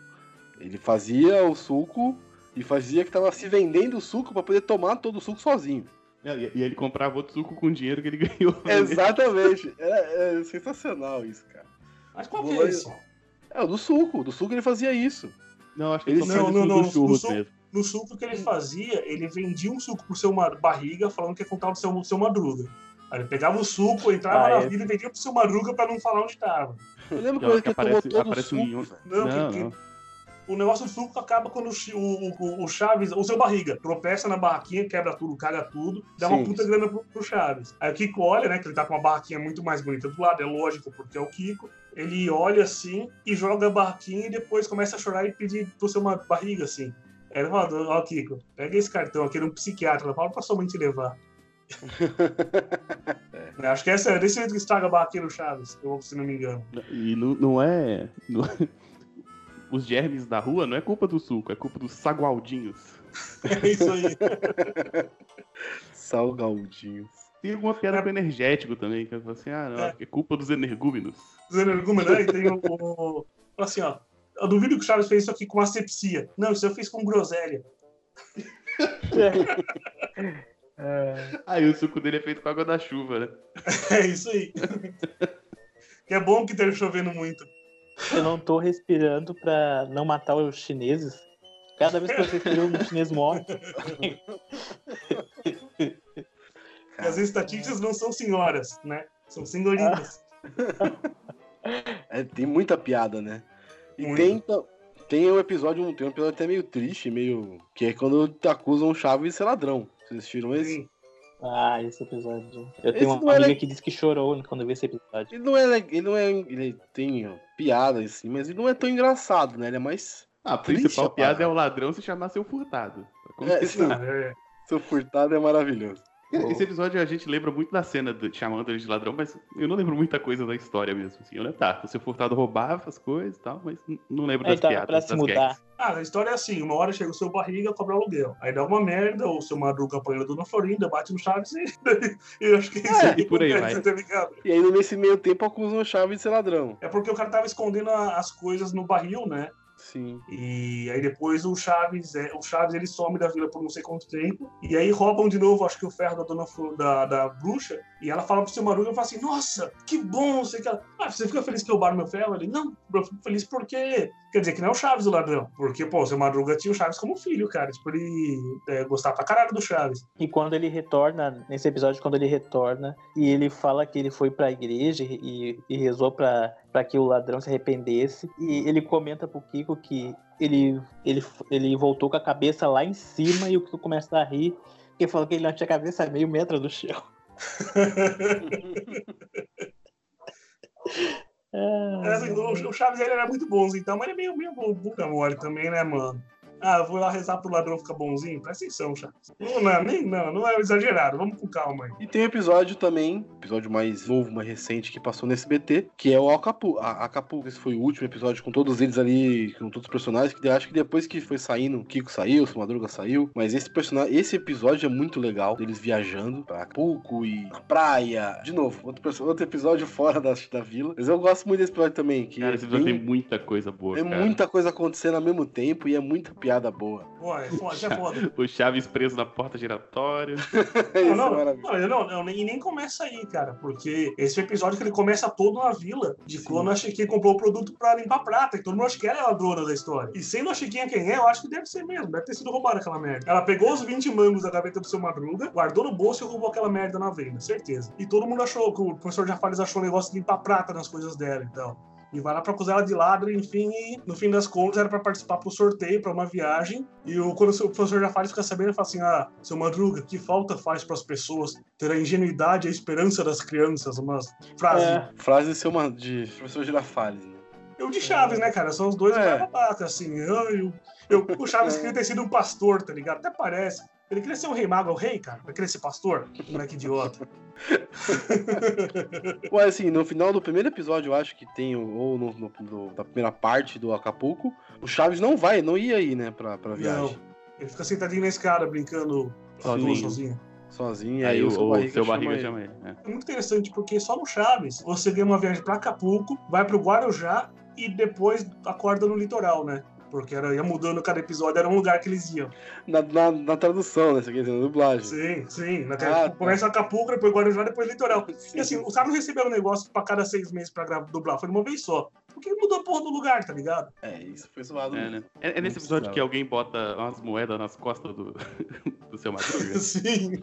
Ele fazia o suco e fazia que tava se vendendo o suco pra poder tomar todo o suco sozinho. É, E, e ele comprava outro suco com o dinheiro que ele ganhou. Exatamente. É, é sensacional isso, cara. Mas qual que é esse? É, o do suco. Do suco ele fazia isso. Não, acho que Ele- não, não, isso não, no suco- mesmo. No suco que ele fazia, ele vendia um suco pro seu barriga, falando que ia contar do seu, seu madruga. Aí ele pegava o suco, entrava Ah, na é. vida e vendia pro seu madruga pra não falar onde tava. Eu lembro acho que ele tomou aparece, todo o aparece um suco. velho. Não, Não, porque não. O negócio do suco acaba quando o, o, o, o Chaves, o seu barriga, tropeça na barraquinha, quebra tudo, caga tudo, dá uma Sim. puta grana pro, pro Chaves. Aí o Kiko olha, né, que ele tá com uma barraquinha muito mais bonita do lado, é lógico, porque é o Kiko. Ele olha assim e joga a barraquinha e depois começa a chorar e pedir pro seu ma- barriga, assim. Aí ele fala, ó, Kiko, pega esse cartão aqui num psiquiatra, fala pra sua mãe te levar. É, Acho que essa é desse jeito que estraga a barraquinha no Chaves, eu- se não me engano. E não, não é. não- Os germes da rua não é culpa do suco, é culpa dos sagualdinhos. É isso aí. Salgaldinhos. Tem alguma piada com energético também, que eu falo assim, ah, não, É. é culpa dos energúmenos. Os energúmenos, né? E tem o, o- fala assim, ó. Eu duvido que o Chaves fez isso aqui com asepsia. Não, isso eu fiz com groselha. Aí o suco dele é feito com água da chuva, né? É isso aí. que é bom que esteja chovendo muito. Eu não tô respirando pra não matar os chineses. Cada vez que eu respiro, um chinês morre. E as estatísticas não são senhoras, né? São senhoritas. É, tem muita piada, né? E Muito. tem, tem um episódio, tem um episódio até meio triste, meio. Que é quando acusam o Chaves de ser ladrão. Vocês assistiram esse? Sim. Ah, esse episódio. Eu Esse tenho não uma é amiga le- que disse que chorou quando viu esse episódio. Ele não é. le- Ele não é. Ele tem ó, piada assim, mas ele não é tão engraçado, né? Ele é mais. Ah, a Triste principal piada é o ladrão se chamar seu furtado. É. É. Seu furtado é maravilhoso. Esse episódio a gente lembra muito da cena do- chamando ele de ladrão, mas eu não lembro muita coisa da história mesmo. Assim. Eu lembro, tá, o seu furtado roubava as coisas e tal, mas não lembro das tá, piadas. pra se mudar. gags. Ah, a história é assim: uma hora chega o seu barriga, cobra aluguel. Aí dá uma merda, o seu madruga apanha a dona Florinda, bate no Chaves e. e eu acho que é isso É, aí e por aí vai. tá? E aí, nesse meio tempo, acusam o Chaves de ser ladrão. É porque o cara tava escondendo as coisas no barril, né? Sim. E aí depois o Chaves, é, o Chaves ele some da vila por não sei quanto tempo. E aí roubam de novo, acho que o ferro da dona da, da bruxa. E ela fala pro seu Maruga e fala assim: Nossa, que bom, não sei o que. ela- Ah, você fica feliz que roubaram meu ferro? Ele, não, eu fico feliz porque. Quer dizer, que não é o Chaves o ladrão. Porque, pô, o seu Madruga tinha o Chaves como filho, cara. Tipo, ele é, gostava pra caralho do Chaves. E quando ele retorna, nesse episódio, quando ele retorna, e ele fala que ele foi pra igreja e, e rezou pra, pra que o ladrão se arrependesse, e ele comenta pro Kiko que ele, ele, ele voltou com a cabeça lá em cima e o Kiko começa a rir, porque falou que ele não tinha a cabeça meio metro do chão. É, assim, o, Chaves ele era muito bonzinho, então, mas ele é meio, meio bunda mole também, né, mano? Ah, vou lá rezar pro ladrão ficar bonzinho. Presta atenção, Chaves. Não, não, nem, não, não é exagerado. Vamos com calma aí. E tem um episódio também, episódio mais novo, mais recente, que passou no SBT, que é o Acapulco. Acapulco, esse foi o último episódio com todos eles ali, com todos os personagens, que eu acho que depois que foi saindo, o Kiko saiu, o Madruga saiu, mas esse personagem, esse episódio é muito legal, deles viajando pra Acapulco e na praia. De novo, outro, outro episódio fora da, da vila. Mas eu gosto muito desse episódio também. Que cara, esse episódio tem muita coisa boa, É cara. muita coisa acontecendo ao mesmo tempo e é muita piada boa. Pô, é foda, é foda. o Chaves preso na porta giratória. não, não, não, não, não, e nem começa aí, cara, porque esse episódio que ele começa todo na vila, de Sim. quando a Chiquinha comprou o produto pra limpar prata, e todo mundo acha que ela é a ladrona da história. E sendo a Chiquinha quem é, eu acho que deve ser mesmo, deve ter sido roubada aquela merda. Ela pegou os 20 mangos da gaveta do seu Madruga, guardou no bolso e roubou aquela merda na venda, certeza. E todo mundo achou, que o professor Jafales achou um negócio de limpar prata nas coisas dela, então e vai lá para acusar ela de ladro, enfim, e no fim das contas era para participar pro sorteio, para uma viagem. E o, quando o professor Jafales fica sabendo, ele fala assim: Ah, seu Madruga, que falta faz para as pessoas ter a ingenuidade e a esperança das crianças? Uma frase. É, frase de, seu, de professor Girafales, né? Eu de Chaves, né, cara? São os dois é. babaca, assim. Eu, eu, eu, o Chaves queria ter sido um pastor, tá ligado? Até parece. Ele queria ser um rei mago, é o rei, cara. Vai querer ser pastor? Moleque idiota. Ué, assim, no final do primeiro episódio, eu acho que tem, ou no, no, no, na primeira parte do Acapulco, o Chaves não vai, não ia aí, né, pra, pra viagem. Não. Ele fica sentadinho na escada, brincando sozinho. sozinho. Sozinho, aí, aí o, o seu barriga, seu barriga chama, ele. É. é muito interessante, porque só no Chaves você ganha uma viagem pra Acapulco, vai pro Guarujá e depois acorda no litoral, né? Porque era, ia mudando cada episódio, era um lugar que eles iam. Na, na, na tradução, né? Quer dizer, na dublagem. Sim, sim. Na, ah, tá. começa Acapulco, depois Guarujá, depois Litoral. Sim. E assim, os caras não receberam um negócio pra cada seis meses pra gravar, dublar, foi uma vez só. Porque mudou a porra do lugar, tá ligado? É, isso foi zoado. É, né? é, é nesse episódio que alguém bota umas moedas nas costas do, do seu Madruga. sim.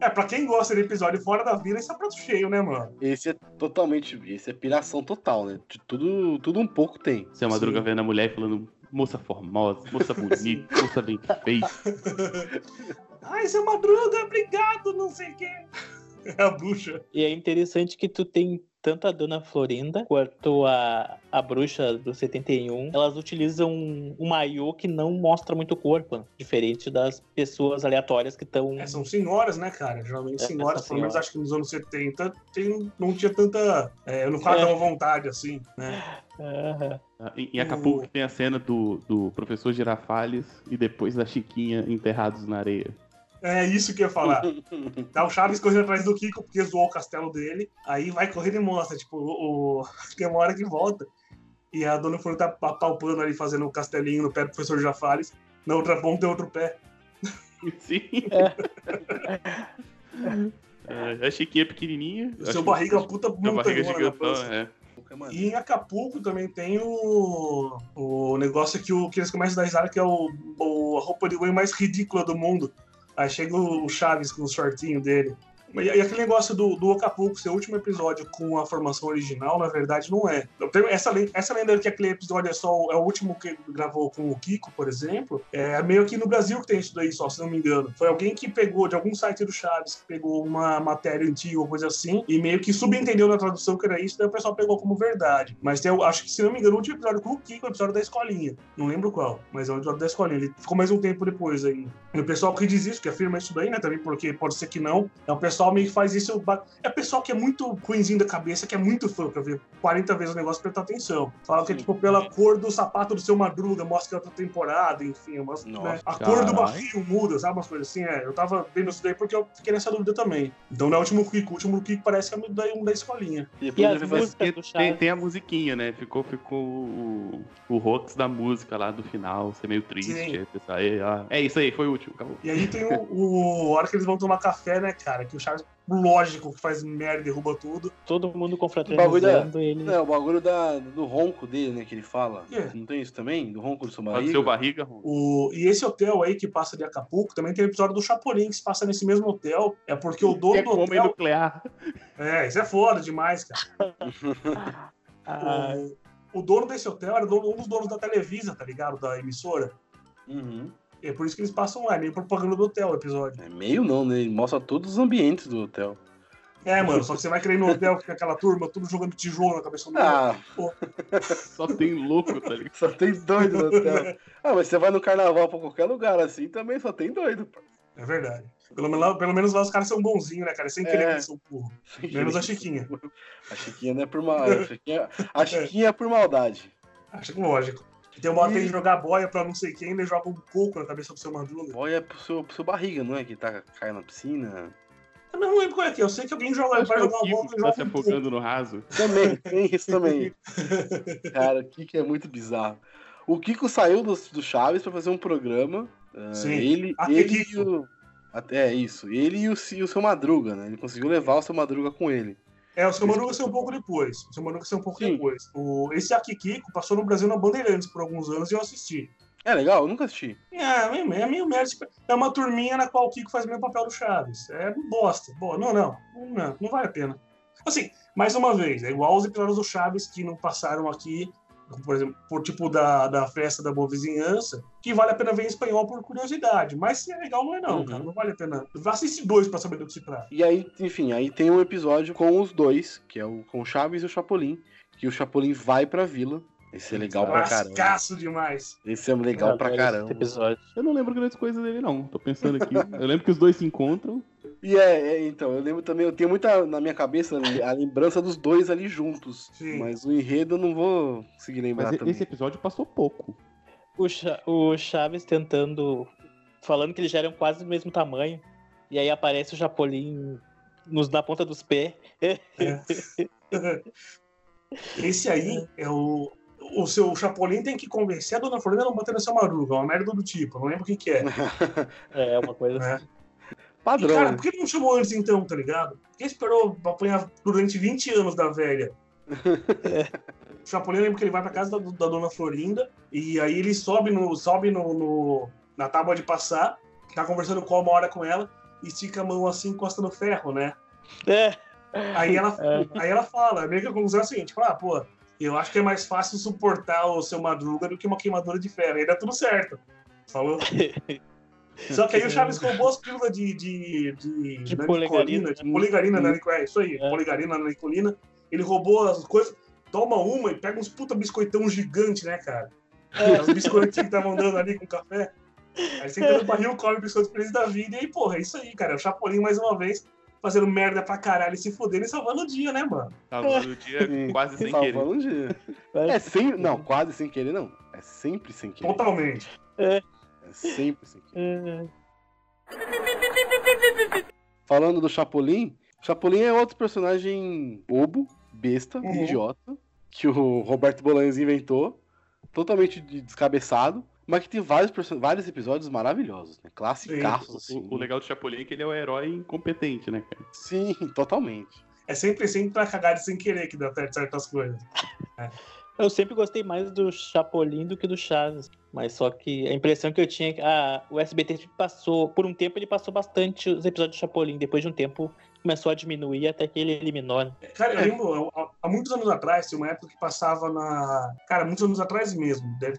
é, pra quem gosta de episódio fora da vila, esse é prato cheio, né, mano? Esse é totalmente. Esse é piração total, né? De tudo, tudo um pouco tem. Seu Madruga sim. vendo a mulher e falando. Moça formosa, moça bonita, moça bem feita. Ai, seu Madruga, obrigado, não sei o quê. É a bruxa. E é interessante que tu tem tanto a Dona Florinda quanto a, a bruxa do 71, elas utilizam um, um maiô que não mostra muito corpo, diferente das pessoas aleatórias que estão. É, são senhoras, né, cara? Geralmente é, senhoras, pelo menos acho que nos anos 70 tem, não tinha tanta. É, não faz é. vontade assim, né? Uhum. Em Acapulco o... tem a cena do, do professor Girafales e depois da Chiquinha enterrados na areia. É isso que eu ia falar. Tá o Chaves correndo atrás do Kiko porque zoou o castelo dele. Aí vai correndo e mostra, tipo, o, o... tem uma hora que volta. E a dona Flor tá apalpando ali, fazendo o um castelinho no pé do professor Jafales. Na outra ponta tem outro pé. Sim. É. é, a Chiquinha é pequenininha. O seu barriga é puta muito barriga é. E em Acapulco também tem o, o negócio que, o, que eles começam a dar risada, que é o, o, a roupa de banho mais ridícula do mundo. Aí chega o Chaves com o shortinho dele. E aquele negócio do, do Acapulco ser o último episódio com a formação original, na verdade, não é. Essa, essa lenda que aquele episódio é só é o último que gravou com o Kiko, por exemplo, é meio que no Brasil que tem isso daí, só, se não me engano. Foi alguém que pegou de algum site do Chaves, que pegou uma matéria antiga ou coisa assim, e meio que subentendeu na tradução que era isso, daí o pessoal pegou como verdade. Mas tem, acho que, se não me engano, o último episódio com o Kiko é o episódio da escolinha. Não lembro qual, mas é o episódio da escolinha. Ele ficou mais um tempo depois aí. E o pessoal que diz isso, que afirma isso daí, né, também, porque pode ser que não, é o pessoal meio que faz isso é pessoal que é muito ruimzinho da cabeça, que é muito fã pra ver 40 vezes o negócio e prestar atenção. Fala que é tipo pela cor do sapato do seu Madruga, mostra que é outra temporada, enfim. Né? Nossa, né? A cor do barril muda, sabe? Umas coisas assim. É, eu tava vendo isso daí porque eu fiquei nessa dúvida também. Então não é o último Kiko, o último Kiko parece que é um da escolinha. E, e as músicas tem, tem, a musiquinha, né? Ficou, ficou o, o Rox da música lá do final, ser meio triste. Aí, ah, é isso aí, foi o último, acabou. E aí tem o, o, a hora que eles vão tomar café, né, cara? Que o Charles lógico que faz merda e derruba tudo. Todo mundo confraternizando ele. É, o bagulho da, do ronco dele, né, que ele fala. Yeah. Não tem isso também? Do ronco do seu barriga? Do seu barriga, o, E esse hotel aí que passa de Acapulco, também tem o episódio do Chapolin que se passa nesse mesmo hotel. É porque o dono é do hotel... nuclear. É, isso é foda demais, cara. ah. o, o dono desse hotel era um dos donos da Televisa, tá ligado? Da emissora. Uhum. É por isso que eles passam lá, é meio propaganda do hotel o episódio. É meio não, né? Ele mostra todos os ambientes do hotel. É, mano, só que você vai querer ir no hotel com aquela turma, tudo jogando tijolo na cabeça do Ah, Só tem louco, tá ligado? só tem doido no hotel. Ah, mas você vai no carnaval pra qualquer lugar assim, também só tem doido, pô. É verdade. Pelo, menos- pelo menos lá os caras são bonzinhos, né, cara? Sem querer É. que eles são burro. Menos a Chiquinha. A Chiquinha não é por mal. A Chiquinha, a Chiquinha é por maldade. Acho que lógico. E tem uma hora que tem que jogar boia pra não sei quem, ele joga um coco na cabeça do seu Madruga. Olha pro seu, pro seu barriga, não é? Que tá caindo na piscina. Eu não lembro qual é que é. Eu sei que alguém joga, vai que é o jogar uma bola e que tá joga se afogando no raso. Também, tem isso também. Cara, o Kiko é muito bizarro. O Kiko saiu do, do Chaves pra fazer um programa. ah, Sim. Ele, Ah, ele Kiko. e o. até- É isso. Ele e o, e o seu Madruga, né? Ele conseguiu levar o seu Madruga com ele. É, o seu Madruga saiu um pouco depois. O seu Madruga saiu um pouco Sim. depois. O, esse Akikiko passou no Brasil na Bandeirantes por alguns anos e eu assisti. É legal, eu nunca assisti. É, é meio, é meio É uma turminha na qual o Kiko faz o mesmo papel do Chaves. É bosta. Boa, não, não, não. Não vale a pena. Assim, mais uma vez, é igual os episódios do Chaves que não passaram aqui, por exemplo, por tipo da, da festa da boa vizinhança, que vale a pena ver em espanhol por curiosidade. Mas se é legal, não é não, Uhum. cara. Não vale a pena. Assiste dois pra saber do que se trata. E aí, enfim, aí tem um episódio com os dois, que é o com o Chaves e o Chapolin, que o Chapolin vai pra vila. Esse é legal pra caramba. Demais. Esse é legal pra caramba. Episódio. Eu não lembro grandes coisas dele, não. Tô pensando aqui. Eu lembro que os dois se encontram. E é, é, então, eu lembro também, eu tenho muita na minha cabeça a lembrança dos dois ali juntos. Sim. Mas o enredo eu não vou conseguir lembrar Mas também. esse episódio passou pouco. O, Cha- o Chaves tentando. Falando que eles já eram quase do mesmo tamanho. E aí aparece o Chapolin nos, na ponta dos pés. Esse aí é o. O seu Chapolin tem que convencer a dona Florinda a não bater no seu Madruga, uma merda do tipo, não lembro o que, que é. É, uma coisa assim. né? E, Padrão. cara, né? por que não chamou antes então, tá ligado? Por que esperou pra apanhar durante 20 anos da velha? O Chapolin lembra que ele vai pra casa da, da dona Florinda e aí ele sobe no sobe no, no- na tábua de passar, tá conversando com uma hora com ela e estica a mão assim, encosta no ferro, né? É, Aí ela, É. aí ela fala, meio que a conclusão é a seguinte, fala, ah, pô, eu acho que é mais fácil suportar o seu Madruga do que uma queimadura de ferro. Aí dá tudo certo. Falou? Só que aí o Chaves roubou as pílulas de, de, de, De poligarina. de poligarina, nanico- é isso aí, É. poligarina, nanicolina. Ele roubou as coisas, toma uma e pega uns puta biscoitão gigante, né, cara? É. Os biscoitinhos que estavam dando ali com café. Aí você entra no barril, come biscoito feliz da vida e aí, porra, é isso aí, cara. O Chapolin, mais uma vez, fazendo merda pra caralho e se fodendo e salvando o dia, né, mano? Salvando o dia Sim, quase sem querer. Salvando um dia. É sempre. Não, quase sem querer, não. É sempre sem querer. Totalmente. É sempre sem querer. É, Falando do Chapolin, Chapolin é outro personagem bobo, besta, Uhum. idiota, que o Roberto Bolanhos inventou, totalmente de- descabeçado, mas que tem vários, vários episódios maravilhosos, né? Classicaços, assim. O, o legal do Chapolin é que ele é o herói incompetente, né, cara? Sim, totalmente. É sempre, sempre pra cagar de sem querer que dá certo certas coisas. Eu sempre gostei mais do Chapolin do que do Chaves. Mas só que a impressão que eu tinha é que ah, o SBT passou, por um tempo ele passou bastante os episódios do Chapolin. Depois de um tempo começou a diminuir até que ele eliminou. né? Cara, eu lembro, há, há muitos anos atrás, tinha uma época que passava na. Cara, muitos anos atrás mesmo. Deve...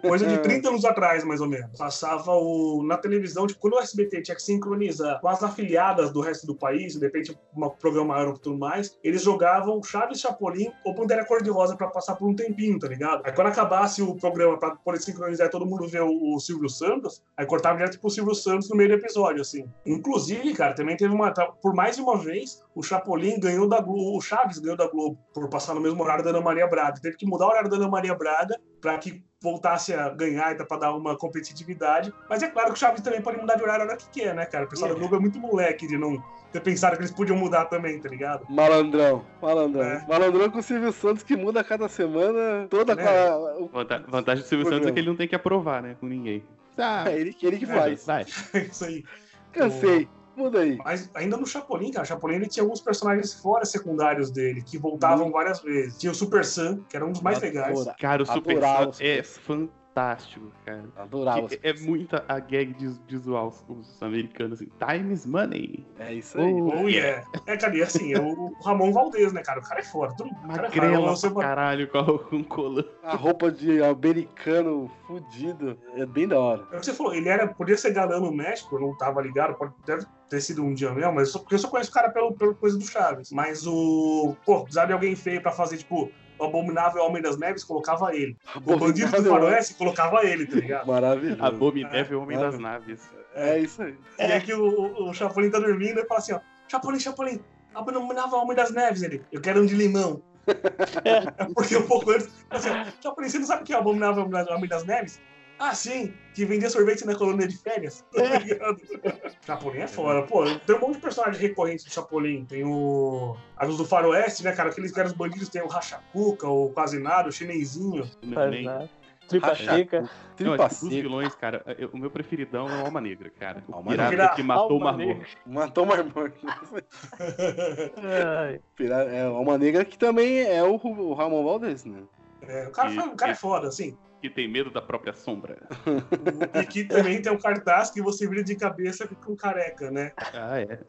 Coisa de 30 anos atrás, mais ou menos. Passava o... na televisão, tipo, quando o SBT tinha que sincronizar com as afiliadas do resto do país, de repente um programa maior e tudo mais, eles jogavam Chaves Chapolin ou Pantera Cor-de-Rosa pra passar por um tempinho, tá ligado? Aí quando acabasse o programa pra poder sincronizar e todo mundo ver o, o Silvio Santos, aí cortava direto pro Silvio Santos no meio do episódio, assim. Inclusive, cara, também teve uma. Por mais de uma vez, o Chapolin ganhou da Globo, o Chaves ganhou da Globo por passar no mesmo horário da Ana Maria Braga. Teve que mudar o horário da Ana Maria Braga pra que voltasse a ganhar e pra dar uma competitividade. Mas é claro que o Chaves também pode mudar de horário a hora que quer, né, cara? O pessoal da Globo é muito moleque de não ter pensado que eles podiam mudar também, tá ligado? Malandrão, malandrão. É. Malandrão com o Silvio Santos que muda a cada semana toda Né? com a- Vanta- Vantagem do Silvio Santos é que ele não tem que aprovar, né, com ninguém. Ah, É ele, ele que É, faz. vai. É isso aí. Cansei. Muda aí. Mas ainda no Chapolin, cara, o Chapolin ele tinha alguns personagens fora secundários dele, que voltavam várias vezes. Tinha o Super Sam, que era um dos mais legais. Adora- Cara, o Super Sam é Sam. Fantástico, cara. Adorava. Que É muita a gag de, de zoar os, os americanos assim. Time is money. É isso aí. Oh, Oh, yeah. É, cara, e assim, é o Ramon Valdez, né, cara? O cara é foda. Tudo, o cara fala, Magrela você- pra caralho com, a- com colã. A roupa de americano fudido. É bem da hora. É o que você falou, ele era, podia ser galã no México, eu não tava ligado, pode, deve ter sido um dia mesmo, mas eu só, porque eu só conheço o cara pelo, pelo coisa do Chaves. Mas o. Pô, precisava de alguém feio pra fazer, tipo, o Abominável Homem das Neves, colocava ele. O Bandido do Faroeste, colocava ele, tá ligado? Maravilhoso. Abominável Homem Ah, das. Naves. É isso aí. E aí que o, o, o Chapolin tá dormindo e fala assim, ó, Chapolin, Chapolin, Abominável Homem das Neves, ele, eu quero um de limão. É porque um pouco antes, assim, ó, Chapolin, você não sabe o que é o Abominável Homem das Neves? Ah, sim, que vendia sorvete na colônia de férias. Tá ligado? Chapolin é foda. Pô, tem um monte de personagens recorrentes do Chapolin. Tem o. A luz do Faroeste, né, cara? Aqueles caras bandidos tem o Rachacuca, o Quase Nada, o. Tripa seca. Não, Tripa que dos seca. vilões, cara, eu- o meu preferidão é o Alma Negra, cara. O Alma pirata Negra. que matou o Alma Mar Negra. Morto. Matou o Mar Morto. Ai, Pira- É uma negra que também é o, o Ramon Valdez, né? É, o, cara, E- o cara é foda, assim. Que tem medo da própria sombra. E que também tem um cartaz que você vira de cabeça e fica um careca, né? Ah, é.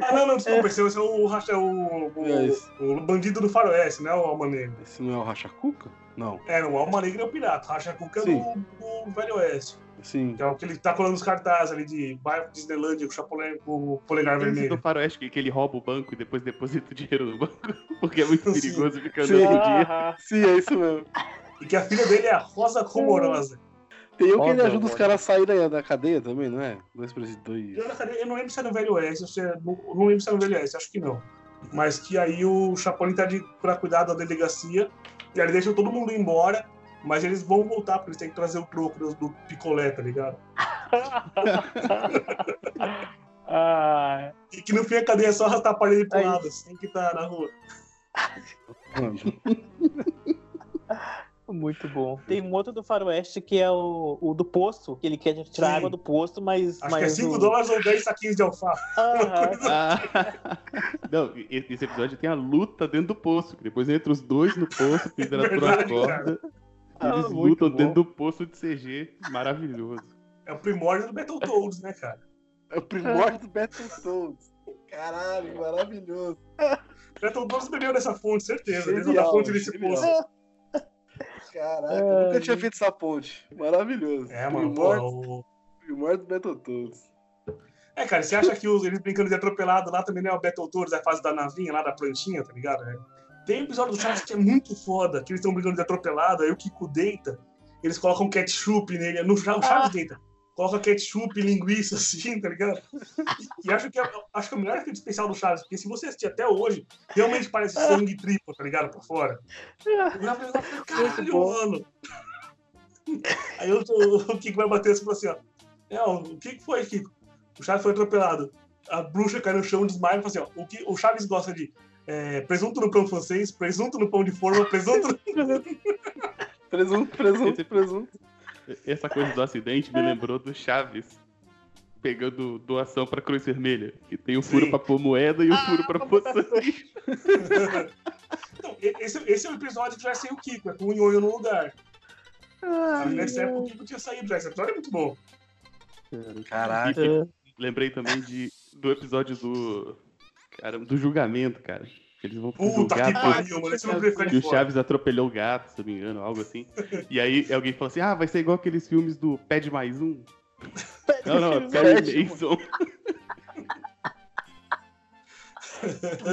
Ah, não, não, desculpa, esse é o- esse é o, racha- o, o, É o bandido do faroeste, né? O Alma Negra. Esse não é o Rachacuca? Não. É, o Alma Negra é o pirata, o Racha Cuca é Sim. do, do Velho Oeste. Sim. Que é o que ele tá colando os cartazes ali de bairro Disneylandia com o chapulé com o polegar Esse do vermelho. faroeste que, que ele rouba o banco e depois deposita o dinheiro no banco. Porque é muito Sim. perigoso ficar Sim. andando com dinheiro. ah, Sim, é isso mesmo. E que a filha dele é a Rosa Rumorosa. Tem um que ele ajuda os caras a sair da, da cadeia também, não é? Dois presidentes. Eu, eu não lembro se é no Velho Oeste, se é, não, não lembro se é no Velho Oeste, acho que não. Mas que aí o Chapolin tá de, pra cuidar da delegacia, e aí ele deixa todo mundo ir embora, mas eles vão voltar, porque eles têm que trazer o troco do, do picolé, tá ligado? ah, E que no fim a cadeia é só arrastar a parede pro lado, assim que tá na rua. Mano, muito bom. Tem um outro do Faroeste que é o, o do poço, que ele quer tirar Sim. água do poço, mas. Acho mas que é 5 o- dólares ou 10 saquinhos de alface. Aham. Ah, não, esse episódio tem a luta dentro do poço. que Depois entra os dois no poço, pendurado por uma Verdade, corda. Ah, Eles muito lutam bom. dentro do poço de CG. Maravilhoso. É o primórdio do Battletoads, né, cara? é o primórdio do Battletoads. Caralho, maravilhoso. Battletoads bebeu dessa fonte, certeza. Genial, da fonte desse genial. poço. Caraca, eu nunca tinha feito essa ponte. Maravilhoso. É, mano, o... primórdio do Battletoads. É, cara, você acha que os, eles brincando de atropelado lá também não é o Battletoads, é a fase da navinha lá, da planchinha, tá ligado? É. Tem um episódio do Chaves que é muito foda, que eles estão brincando de atropelado, aí o Kiko deita, eles colocam ketchup nele, no o Chaves deita, coloca ketchup e linguiça assim, tá ligado? E acho que é, acho que é o melhor efeito especial do Chaves, porque se você assistir até hoje, realmente parece sangue triplo, tá ligado? Por fora. Eu falei, caralho, mano. Aí o, o, o Kiko vai bater assim e assim, ó. Não, o que que foi, Kiko? O Chaves foi atropelado. A bruxa cai no chão, desmaia e fala assim, ó. O, que, o Chaves gosta de é, presunto no pão francês, presunto no pão de forma, presunto no... Presunto, presunto, presunto. Essa coisa do acidente me lembrou do Chaves pegando doação pra Cruz Vermelha. Que tem o furo Sim. pra pôr moeda e o furo pra pôr sangue. Não, e- esse, esse é o episódio que já sem o Kiko, é com o Nhonho no lugar. Mas nessa época o Kiko tinha saído já. Esse episódio é muito bom. Caraca. E lembrei também de, do episódio do. Cara, do julgamento, cara. Eles vão Puta que pariu, mano. Não de o. Chaves atropelou o gato, se não me engano, algo assim. E aí alguém falou assim: ah, vai ser igual aqueles filmes do Pede Mais Um. Não, não, é Perry Mason.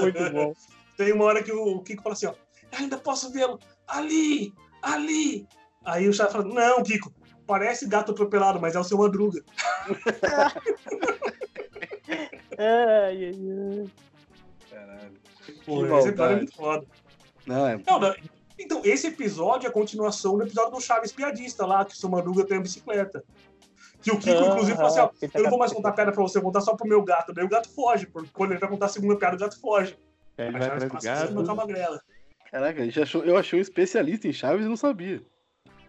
Muito bom. Tem uma hora que o Kiko fala assim, ó. Ainda posso vê-lo ali, ali. Aí o Chaves fala, não, Kiko, parece gato atropelado, mas é o seu Madruga. Ai, ai, ai. Esse episódio é muito foda. Não, é. Não, não, Então, esse episódio é a continuação do episódio do Chaves Piadista lá, que o seu Madruga tem a bicicleta. Que o Kiko, inclusive, falou assim, ó, Aham, eu não vou mais contar piada pra você, vou contar só pro meu gato. Daí o gato foge, porque quando ele vai contar a segunda piada, o gato foge. Ele Aí vai Chaves atrás do passa por cima da gato. magrela. Caraca, a gente achou, eu achei um especialista em Chaves e não sabia.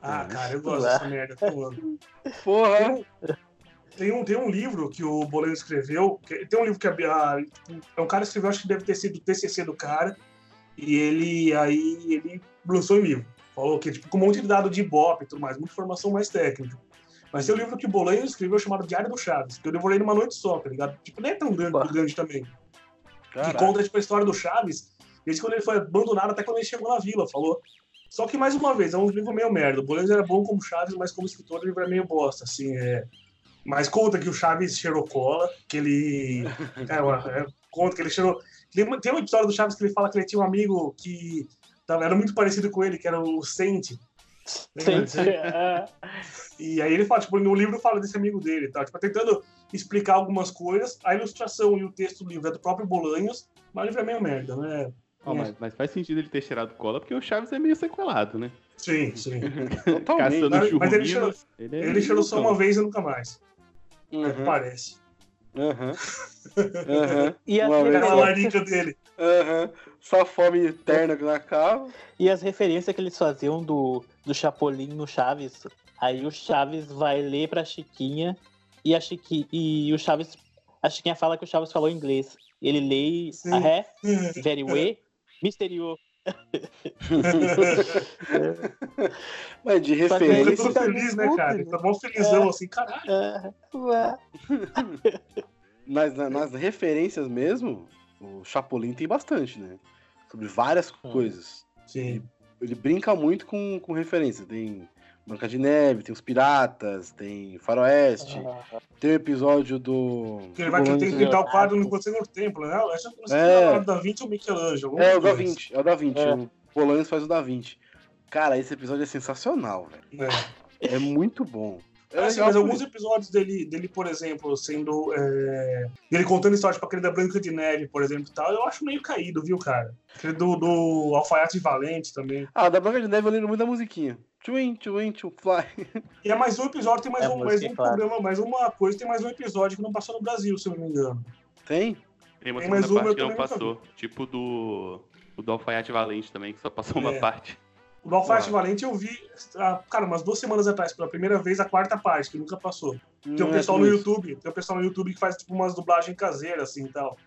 Ah, É. cara, eu gosto dessa merda. amo. Porra! Tem um, tem um livro que o Boleno escreveu, que- tem um livro que a, a- é um cara que escreveu, acho que deve ter sido o TCC do cara, e ele aí ele lançou em livro. Falou que, tipo, com um monte de dado de Ibope e tudo mais, muita informação mais técnica. Mas tem um livro que o Bolanho escreveu chamado Diário do Chaves, que eu devorei numa noite só, tá ligado? Tipo, nem é tão grande, grande também. Que conta, tipo, a história do Chaves, desde quando ele foi abandonado até quando ele chegou na vila, falou. Só que, mais uma vez, é um livro meio merda. O Bolanho era bom como Chaves, mas como escritor, o livro é meio bosta, assim, é... Mas conta que o Chaves cheirou cola, que ele... é, é, conta que ele cheirou... Tem um episódio do Chaves que ele fala que ele tinha um amigo que era muito parecido com ele, que era o Sente. É. E aí ele fala, tipo, no livro fala desse amigo dele, tá? Tipo, tentando explicar algumas coisas. A ilustração e o texto do livro é do próprio Bolanhos, mas o livro é meio merda, né? Oh, mas, mas, faz sentido ele ter cheirado cola, porque o Chaves é meio sequelado, né? Sim, sim. Totalmente. mas, mas ele cheirou, ele, é ele cheirou só uma vez e nunca mais. Uhum. É parece. Aham. Uhum. uhum. E aquela larica dele. Aham. Só fome eterna que não acaba. E as referências que eles faziam do, do Chapolin no Chaves. Aí o Chaves vai ler pra Chiquinha e a Chiqui, e o Chaves. A Chiquinha fala que o Chaves falou inglês. Ele lê a ré, very way, misterioso. Mas de referência. Ele tá feliz, né, cara? Ele tá mó felizão é, assim, caralho. É, nas, nas referências mesmo, o Chapolin tem bastante, né? Sobre várias hum. coisas. Sim. Ele, ele, brinca muito com, com referências. Tem Branca de Neve, tem os Piratas, tem Faroeste. Ah. Tem o episódio do. Que ele vai ter que pintar o quadro no Conselho do Templo, né? Essa é, é o Da Vinci ou Michelangelo? É, o Da Vinci, é o Da Vinci. É. O Polanhos faz o Da Vinci. Cara, esse episódio é sensacional, velho. É. é muito bom. É, assim, mas alguns episódios dele, dele por exemplo, sendo. É... Ele contando histórias tipo aquele da Branca de Neve, por exemplo, e tal, eu acho meio caído, viu, cara? Aquele do, do Alfaiate Valente também. Ah, da Branca de Neve eu lembro muito da musiquinha. Twin, twin, to fly. E é mais um episódio, tem mais é um, mais um programa, mais uma coisa, tem mais um episódio que não passou no Brasil, se eu não me engano. Tem? Tem uma tem mais uma parte que não passou. Tipo do. O do Alfaiate Valente também, que só passou uma é. parte. O Alfaiate Valente eu vi, ah, cara, umas duas semanas atrás, pela primeira vez, a quarta parte, que nunca passou. Tem um é pessoal é no isso. YouTube, tem um pessoal no YouTube que faz tipo umas dublagens caseiras, assim e tal.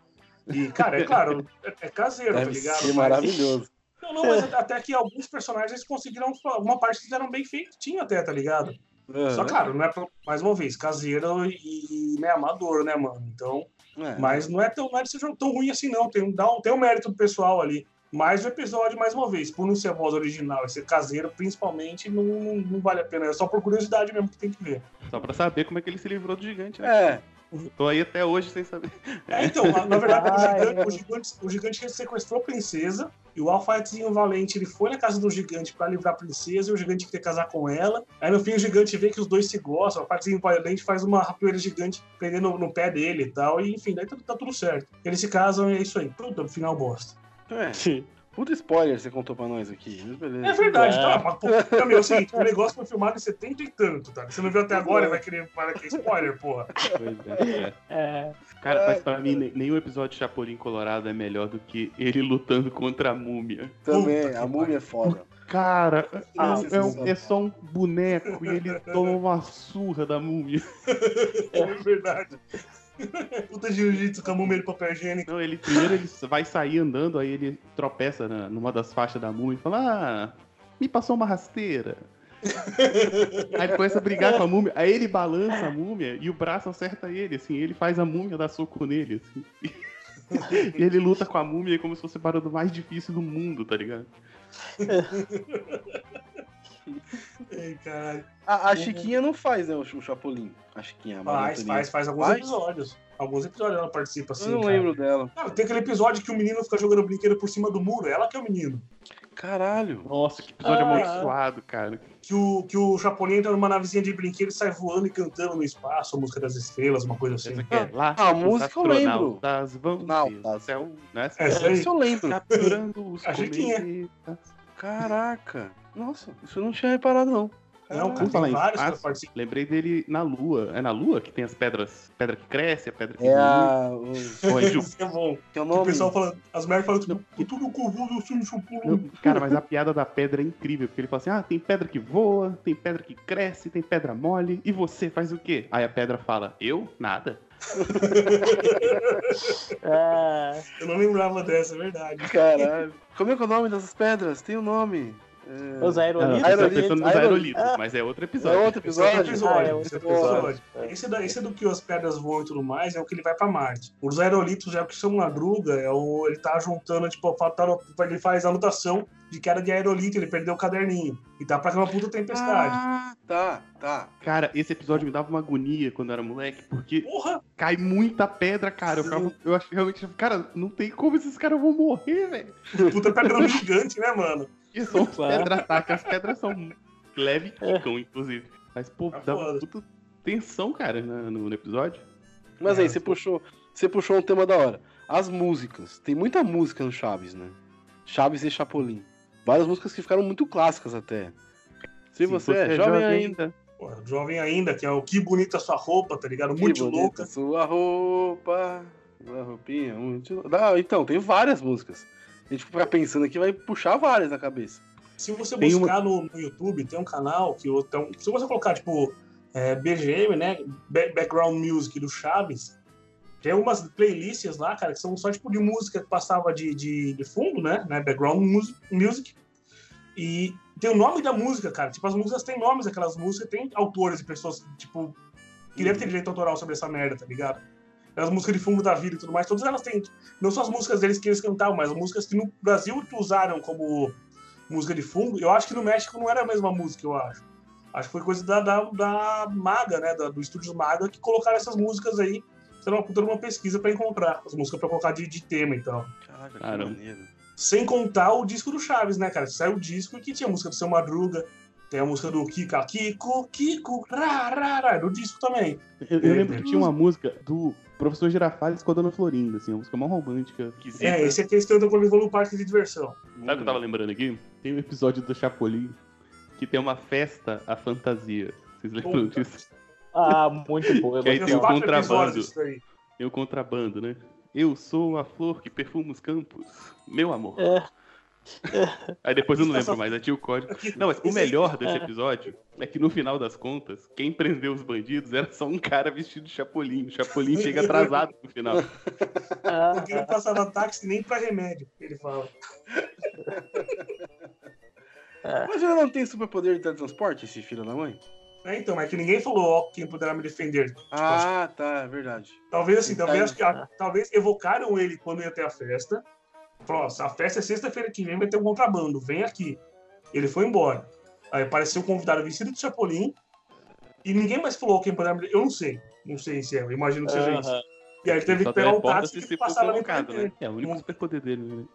E, cara, é claro, é, é caseiro, tá Deve tá ligado? Ser maravilhoso. Não, não, mas até que alguns personagens conseguiram. Alguma parte que fizeram bem feitinho até, tá ligado? Uhum. Só, claro, não é, mais uma vez, caseiro e, e meio amador, né, mano? Então. É. Mas não é tão, não é tão ruim assim, não. Tem, dá um, tem um mérito do pessoal ali. Mas o episódio, mais uma vez, por não ser a voz original e ser caseiro, principalmente, não, não, não, vale a pena. É só por curiosidade mesmo que tem que ver. Só pra saber como é que ele se livrou do gigante, né? É. Tô aí até hoje sem saber. É, então, na, verdade, o, gigante, o, gigante, o gigante sequestrou a princesa e o alfaetezinho valente ele foi na casa do gigante para livrar a princesa e o gigante queria casar com ela. Aí no fim o gigante vê que os dois se gostam, o alfaetezinho valente faz uma rapoeira gigante prendendo no, no, pé dele e tal. E enfim, daí tá, tá, tudo certo. Eles se casam e é isso aí. Tudo, no final bosta. É. Puta spoiler você contou pra nós aqui. Beleza. É verdade, é. tá? Mas, pô, meu, é o seguinte, o negócio foi filmado em 70 e tanto, tá? Você não viu até agora e vai querer falar que é spoiler, porra. Pois é. é. Cara, mas pra mim, nenhum episódio de Chapolin Colorado é melhor do que ele lutando contra a múmia. Também, Puta a múmia é foda. Cara, ah, é, é, um, é, só um boneco e ele toma uma surra da múmia. É verdade. Puta jiu-jitsu com a múmia de papel higiênico. Não, ele primeiro ele vai sair andando, aí ele tropeça na, numa das faixas da múmia e fala: Ah, me passou uma rasteira. aí ele começa a brigar com a múmia, aí ele balança a múmia e o braço acerta ele, assim, ele faz a múmia dar soco nele, assim. e ele luta com a múmia como se fosse o barulho mais difícil do mundo, tá ligado? Ei, caralho. A, a Chiquinha não faz, né, o, o Chapolin. A Chiquinha. A faz, faz, faz alguns faz? episódios. Alguns episódios ela participa assim. Eu não cara. lembro dela. Cara, tem aquele episódio que o menino fica jogando brinquedo por cima do muro. Ela que é o menino. Caralho. Nossa, que episódio ah, amaldiçoado, cara. Que o, que o Chapolin entra numa navezinha de brinquedo e sai voando e cantando no espaço, a música das estrelas, uma coisa assim. É lá, ah, a música eu lembro. Vão não, das... céu, né? É, isso eu lembro. Capturando os a Caraca. Nossa, isso eu não tinha reparado, não. Não, cara, tem vários que participam. Lembrei dele na Lua. É na Lua que tem as pedras. Pedra que cresce, a pedra que. É a. Os... é bom. Que é o nome. O pessoal fala. As mulheres falam tipo, tudo confuso, eu sou um chupulo. Cara, mas a piada da pedra é incrível. Porque ele fala assim: ah, tem pedra que voa, tem pedra que cresce, tem pedra mole. E você faz o quê? Aí a pedra fala: eu? Nada. é... Eu não lembrava dessa, é verdade. Caralho. Como é que é o nome dessas pedras? Tem um nome. Os aerolitos. Não, tá Aerolitos, pensando nos aerolitos. aerolitos, mas é outro episódio. É outro episódio? Esse é episódio, Ah, é outro esse é episódio. episódio. Esse, da- esse é do que as pedras voam e tudo mais, é o que ele vai pra Marte. Os aerolitos é o que chama madruga, é o, ele tá juntando, tipo, tá- ele faz a anotação de que era de aerolito, ele perdeu o caderninho. E tá pra uma puta tempestade. Ah, tá, tá. Cara, esse episódio me dava uma agonia quando eu era moleque, porque Porra! cai muita pedra, cara. Eu, ficava, eu acho realmente, cara, não tem como esses caras vão morrer, velho. Puta pedra gigante, né, mano? E são Claro. pedra ataca, as pedras são leve e quicam, inclusive. Mas, pô, Tá dá foda. puta tensão, cara, no, no episódio. Mas É, aí, você puxou, você puxou um tema da hora. As músicas. Tem muita música no Chaves, né? Chaves e Chapolin. Várias músicas que ficaram muito clássicas até. Se você, é jovem ainda, Pô, jovem ainda, que é o que bonita sua roupa, tá ligado? que Muito louca. Sua roupa, sua roupinha, muito... Não, então, tem várias músicas. A gente ficar pensando aqui vai puxar várias na cabeça. Se você Tem buscar no, no YouTube, tem um canal que um- se você colocar, tipo, é, BGM, né? Ba- Background Music do Chaves, tem umas playlists lá, cara, que são só tipo de música que passava de, de, de fundo, né? né? Background music. E tem o nome da música, cara. Tipo, as músicas têm nomes, aquelas músicas, tem autores e pessoas, tipo, que devem ter direito autoral sobre essa merda, tá ligado? As músicas de fundo da vida e tudo mais, todas elas têm. Não só as músicas deles que eles cantavam, mas as músicas que no Brasil usaram como música de fundo. Eu acho que no México não era a mesma música, eu acho. Acho que foi coisa da, da, da Maga, né? Da, do Estúdios Maga, que colocaram essas músicas aí. Fizeram uma puta uma pesquisa pra encontrar as músicas pra colocar de, de tema, então. Caraca, que maneiro. Sem contar o disco do Chaves, né, cara? Saiu o disco que tinha a música do Seu Madruga, tem a música do Kika, Kiko, Kiko, ra, ra, ra, do disco também. Eu, eu lembro que tinha uma música do Professor Girafales com a Dona Florinda, assim, uma música mó romântica. Que É, esse aqui eles cantam quando vão no parque de diversão. Sabe o que eu tava lembrando aqui? Tem um episódio do Chapolin que tem uma festa à fantasia. Vocês lembram Puta. disso? Ah, muito eu Que aí tem o contrabando. Tem o contrabando, né? Eu sou a flor que perfuma os campos, meu amor. É. Aí depois eu não lembro mais, aí tinha o código. Não, mas o melhor desse episódio é que no final das contas, quem prendeu os bandidos era só um cara vestido de Chapolin. O Chapolin chega atrasado no final. Porque não passava táxi nem pra remédio, ele fala. Mas ele não tem superpoder de teletransporte, esse filho da mãe? É, então, mas que ninguém falou, ó, quem poderá me defender. Ah, tá, é verdade. Talvez assim, talvez, Tá acho que, ah, talvez evocaram ele quando ia ter a festa. Falou, ó, a festa é sexta-feira que vem, vai ter um contrabando, vem aqui. Ele foi embora. Aí apareceu um convidado vestido de Chapolin. E ninguém mais falou quem poderá me Eu não sei. Não sei se é, eu imagino que seja isso. E aí ele teve Só que pegar um teleporta táxi se e passar lá convocado, né? É o único superpoder dele, né?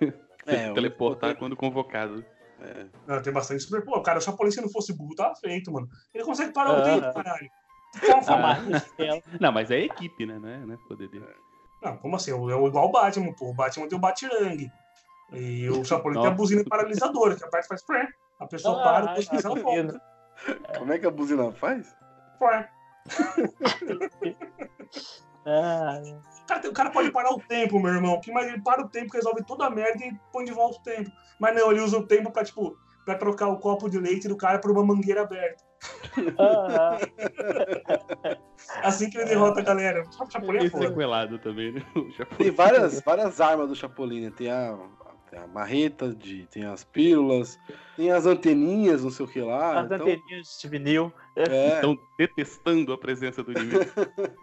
É, o Teleportar quando convocado. Não, tem bastante super. Pô, cara, o Chapolin, se não fosse burro, tava feito, mano. Ele consegue parar o tempo, caralho. O céu. Não, mas é equipe, né? Não é, não é poder dele. Não, como assim? É igual o Batman, pô. O Batman tem o Batirangue. E o Chapolin tem a buzina paralisadora, que aperta e faz pré. A pessoa Ah, para, depois que ela tá volta. vendo. Como é que a buzina faz? Pré. Ah, O cara, o cara pode parar o tempo, meu irmão. Que, mas ele para o tempo, resolve toda a merda e põe de volta o tempo. Mas não, ele usa o tempo pra, tipo, pra trocar o copo de leite do cara por uma mangueira aberta. Ah, Assim que ele derrota a galera. O Chapolin é sequelado também, né? Tem várias, várias armas do Chapolin, né? Tem a, tem a marreta, de, tem as pílulas, tem as anteninhas, não sei o que lá. as então, anteninhas de vinil. é, Estão detestando a presença do inimigo.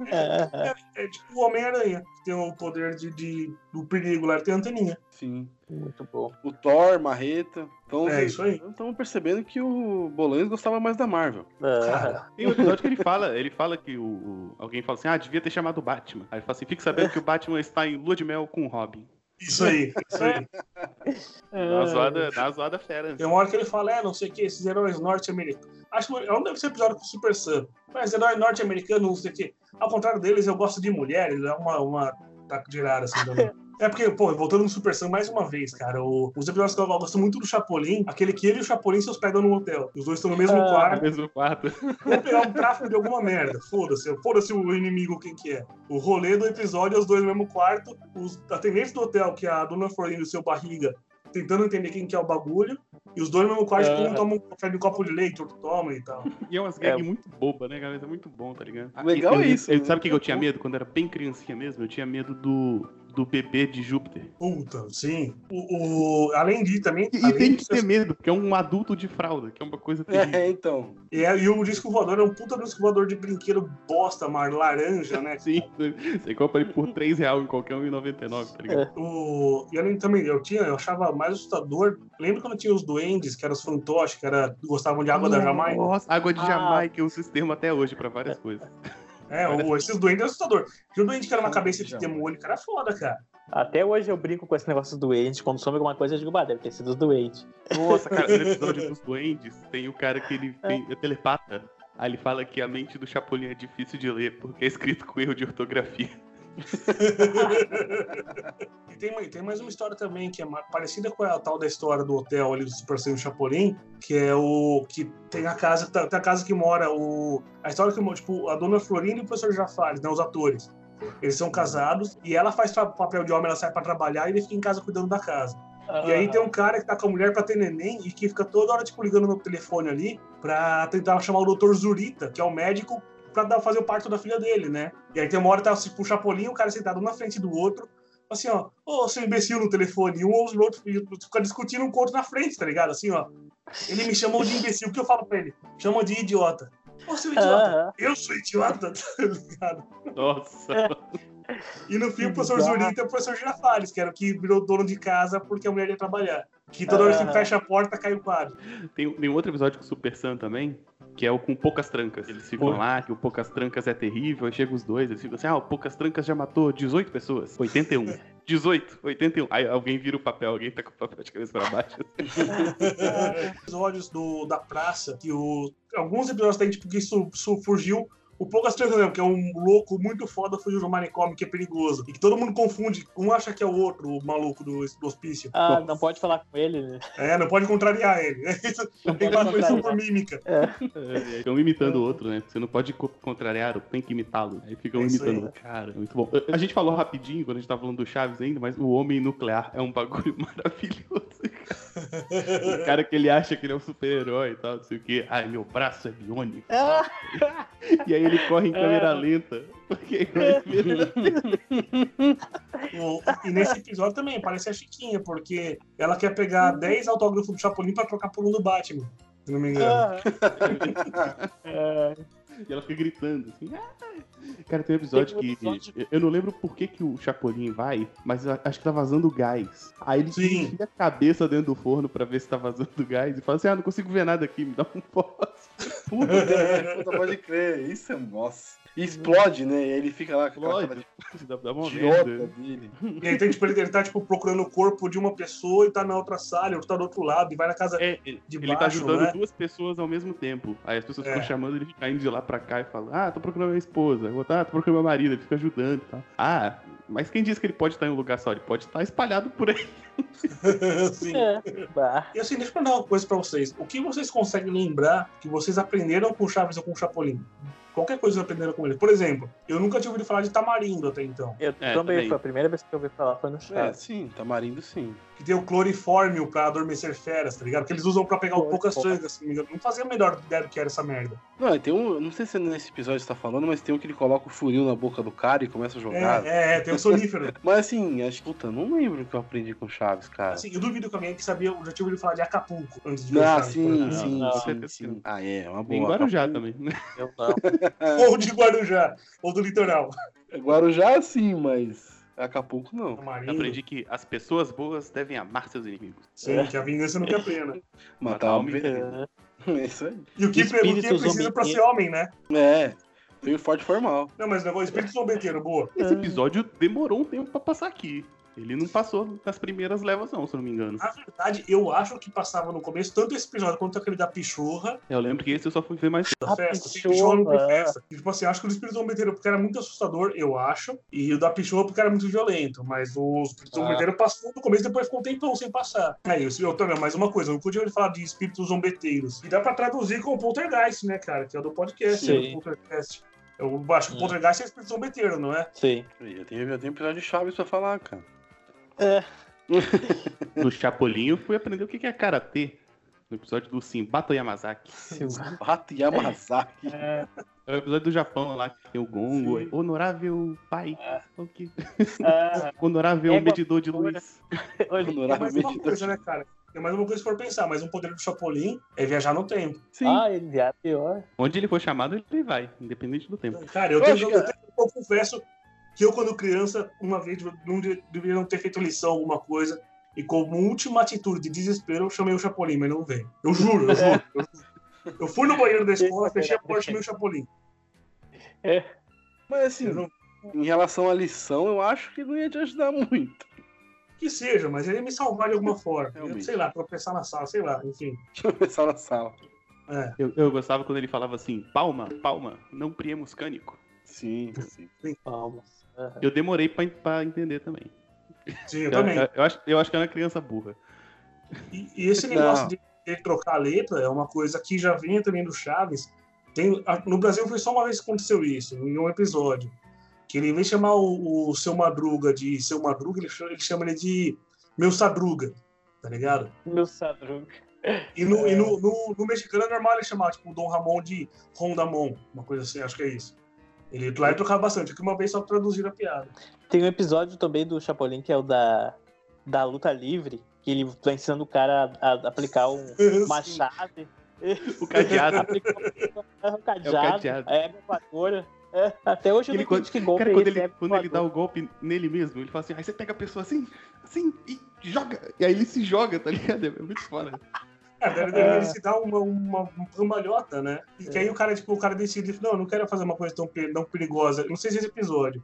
É, É tipo o Homem-Aranha, que tem o poder de, de- do perigo lá, tem anteninha. sim. Muito bom. O Thor, marreta. Então, É, isso aí. Estamos percebendo que o Bolanes gostava mais da Marvel. Ah, Cara, Tem um episódio que ele fala, ele fala que o, o- alguém fala assim, ah, devia ter chamado o Batman. Aí ele fala assim, fique sabendo que o Batman está em lua de mel com o Robin. isso aí, isso aí. Dá uma zoada, dá uma zoada fera. Tem uma hora que ele fala, é, não sei o que, esses heróis norte-americanos. Acho que não deve ser episódio com o Super Sam. Mas herói norte-americano, não sei o que. Ao contrário deles, eu gosto de mulheres, é uma, uma taco de irada, assim, também. É porque, pô, voltando no Super Sam mais uma vez, cara, o- os episódios que eu gosto muito do Chapolin, aquele que ele e o Chapolin se hospedam no hotel. Os dois estão no mesmo Ah, No quarto. mesmo quarto. Vamos pegar um tráfico de alguma merda. Foda-se. Foda-se o inimigo quem que é. O rolê do episódio é os dois no mesmo quarto. Os atendentes do hotel, que é a dona Florinda e o seu barriga, tentando entender quem que é o bagulho. E os dois no mesmo quarto, Ah. um toma um café de um copo de leite, outro toma e tal. E é umas gag muito boba, né, galera? É muito bom, tá ligado? Legal eu, é isso, Eu, né? sabe o que que eu tinha medo quando era bem criancinha mesmo? Eu tinha medo do, do bebê de Júpiter. Puta, sim. O, o- além de também. E, e além tem que ter medo, porque é um adulto de fralda, que é uma coisa terrível. É, então. E, é- e o disco voador é um puta disco voador de brinquedo bosta, mar laranja, né? Sim, você compra ele por 3 reais em qualquer 1,99, tá ligado? O, e além também, eu tinha, eu achava mais assustador. Lembra quando tinha os duendes, que eram os fantoches, que era, gostavam de água da Jamaica? Nossa, água de Ah. Jamaica uso esse termo até hoje pra várias coisas. É, o, esses duendes é assustador. Tinha o duende que era uma cabeça de demônio, que era foda, cara. Até hoje eu brinco com esse negócio dos doentes. Quando some alguma coisa, eu digo, bah, deve ter sido os doentes. Nossa, cara, no episódio dos duendes, tem o cara que ele tem, é telepata. Aí ele fala que a mente do Chapolin é difícil de ler, porque é escrito com erro de ortografia. Tem, tem mais uma história também que é parecida com a tal da história do hotel ali do Super Senhor Chapolin, que é o que tem a casa, tá- tem a casa que mora o a história que tipo, a dona Florinda e o professor Jafari, né, os atores. Eles são casados e ela faz papel de homem, ela sai pra trabalhar e ele fica em casa cuidando da casa. E aí tem um cara que tá com a mulher pra ter neném e que fica toda hora, tipo, ligando no telefone ali pra tentar chamar o doutor Zurita, que é o médico, pra dar, fazer o parto da filha dele, né? E aí tem uma hora que tá tipo, o Chapolin, o cara sentado um na frente do outro, assim, ó, ô, seu imbecil no telefone, e um ouve o outro, fica discutindo um com o outro na frente, tá ligado? Assim, ó. Ele me chamou de imbecil, o que eu falo pra ele? Chama de idiota. Ô, seu idiota, eu sou idiota, tá ligado? Nossa. E no fim, o professor. Zurita e o professor Girafales, que era o que virou dono de casa porque a mulher ia trabalhar. Que toda hora que Aham. fecha a porta, cai o quadro. Tem, tem um outro episódio com o Super Sam também, que é o com Poucas Trancas. Eles ficam Oi. lá, que o Poucas Trancas é terrível, aí chegam os dois, eles ficam assim, ah, o Poucas Trancas já matou 18 pessoas. 81. 18, 81. Aí alguém vira o papel, alguém tá com o papel de cabeça pra baixo. Episódios do, da praça, que o, alguns episódios tem, tipo, que isso, isso fugiu. O Poucas Trancas mesmo, que é um louco muito foda, fugiu do manicômio, que é perigoso. E que todo mundo confunde, um acha que é o outro, o maluco do, do hospício. Ah, não pode falar com ele. né? É, não pode contrariar ele. Não Tem que fazer isso por mímica. Ficam imitando o outro, né? Você não pode co- contrariar, tem que imitá-lo. Aí ficam É isso aí. imitando. Cara, muito bom. A gente falou rapidinho quando a gente tava falando do Chaves ainda, mas o homem nuclear é um bagulho maravilhoso. cara. O cara que ele acha que ele é um super-herói e tal, não sei o quê. Ai, meu braço é biônico. Ah, E aí ele corre em câmera lenta. Porque é e nesse episódio também parece a Chiquinha, porque ela quer pegar 10 autógrafos do Chapolin pra trocar por um do Batman. Se não me engano. ah. É, E ela fica gritando, assim. "Ah!" Cara, tem um episódio Tem um que. episódio- Eu não lembro por que, que o Chapolin vai, mas acho que tá vazando gás. Aí ele Sim. enfia a cabeça dentro do forno pra ver se tá vazando gás e fala assim: ah, não consigo ver nada aqui, me dá um fósforo. Puta, puta, pode crer. Isso é nossa. E explode, né? E aí ele fica lá com aquela Dá, dá uma de idiota merda. dele. E aí tem, tipo, ele, ele tá tipo, procurando o corpo de uma pessoa e tá na outra sala, outro tá do outro lado, e vai na casa. É, ele De ele tá baixo, ajudando né? duas pessoas ao mesmo tempo. Aí as pessoas É. ficam chamando, ele fica indo de lá pra cá e fala: Ah, tô procurando minha esposa. Eu, ah, tô procurando meu marido. Ele fica ajudando e tal. Ah, mas quem disse que ele pode estar em um lugar só? Ele pode estar espalhado por aí. Sim. é. E assim, deixa eu perguntar uma coisa pra vocês. O que vocês conseguem lembrar que vocês aprenderam com o Chaves ou com o Chapolin? Qualquer coisa vocês aprenderam com ele. Por exemplo, eu nunca tinha ouvido falar de tamarindo até então. Eu É, também, também. foi a primeira vez que eu ouvi falar, foi no É, Chaves. sim, tamarindo sim. Que tem o clorifórmio pra adormecer feras, tá ligado? Que eles usam pra pegar o poucas Clorifórmio. trancas, se não me engano. Não fazia a melhor ideia do que era essa merda. Não, tem um. Não sei se é nesse episódio que você tá falando, mas tem um que ele coloca o funil na boca do cara e começa a jogar. É, é, tem o sonífero. Mas assim, acho que, puta, não lembro o que eu aprendi com Chaves, cara. Assim, eu duvido que alguém que sabia, eu já tinha ouvido falar de Acapulco antes de ver o ah, Chaves, sim, sim, Não, sim, não. sim. Ah, é, uma boa. Tem em Guarujá também. Eu não. Ou de Guarujá, ou do litoral. Guarujá, sim, mas Acapulco não. Eu Tamarindo. aprendi que as pessoas boas devem amar seus inimigos. Sim, que a vingança nunca é pena. Matar Matar homem. É. É isso aí. E o que, o que Espíritos precisa pra ser homem, né? É, tem o forte formal. Não, mas o negócio espírito zombeteiro, boa. Esse episódio demorou um tempo pra passar aqui. Ele não passou nas primeiras levas, não, se eu não me engano. Na verdade, eu acho que passava no começo, tanto esse episódio quanto aquele da Pichorra, Eu lembro que esse eu só fui ver mais. da festa. Assim, Pichorra, não é. festa. E, tipo assim, acho que o do espírito zombeteiro porque era muito assustador, eu acho. E o da Pichorra porque era muito violento. Mas o espírito Ah. zombeteiro passou no começo e depois ficou um tempão sem passar. Aí, eu, eu também, mais uma coisa, eu podia ele falar de espíritos zombeteiros. E dá pra traduzir com o poltergeist, né, cara? Que é o do podcast, Sim. é do poltergeist. Eu acho que o Hum. poltergeist é espírito zombeteiro, não é? Sim. Eu tenho, eu tenho episódio de Chaves pra falar, cara. No Chapolin eu fui aprender o que é karatê. No episódio do Simbata Yamazaki. Bata Yamazaki. É. É o episódio do Japão lá, que tem o gongo. Sim. Honorável pai. O quê? Ah, Honorável Égua medidor de luz. Honorável mais uma medidor. coisa, né, cara? Tem mais uma coisa se for pensar, mas um poder do Chapolin é viajar no tempo. Sim. ah, ele é pior. Onde ele for chamado, ele vai, independente do tempo. Cara, eu, Eu tenho, eu, que- tenho- eu confesso que eu, quando criança, uma vez não de- deveria não ter feito lição, alguma coisa, e como última atitude de desespero, eu chamei o Chapolin, mas não veio. Eu juro, eu juro. Eu, juro. Eu fui no banheiro da escola, fechei a porta e chamei o Chapolin. Mas assim, Eu não- em relação à lição, eu acho que não ia te ajudar muito. Que seja, mas ele ia me salvar de alguma forma. Realmente. Sei lá, tropeçar na sala, sei lá, enfim. Eu pensar na sala. É. Eu, eu gostava quando ele falava assim, palma, palma, não priemos cânico. Sim, sim. Palmas. Aham. Eu demorei pra, pra entender também. Sim, eu Eu, também. eu- eu acho, eu acho que eu era uma criança burra. E, e esse Não. negócio de, de trocar a letra é uma coisa que já vinha também do Chaves. Tem, a- no Brasil foi só uma vez que aconteceu isso, em um episódio. Que ele, em vez de chamar o, o seu Madruga de seu Madruga, ele chama, ele chama ele de meu Sadruga, tá ligado? Meu Sadruga. E, no, e no, no, no mexicano é normal ele chamar tipo, o Dom Ramon de Rondamon, uma coisa assim, acho que é isso. Ele lá ele trocava bastante, aqui uma vez só traduzir a piada. Tem um episódio também do Chapolin que é o da, da luta livre, que ele tá ensinando o cara a, a aplicar um, chave. O cadeado. Aplicar um cadeado, a voadora. É, até hoje eu Ele não entendi que golpe Cara, é quando esse, ele, égua quando ele dá o golpe nele mesmo, ele fala assim, aí você pega a pessoa assim, assim, e joga. E aí ele se joga, tá ligado? É muito foda. É, deve, se dar uma, uma, cambalhota, né? E que aí o cara, tipo, o cara decide, não, eu não quero fazer uma coisa tão, tão perigosa. Não sei se é esse episódio.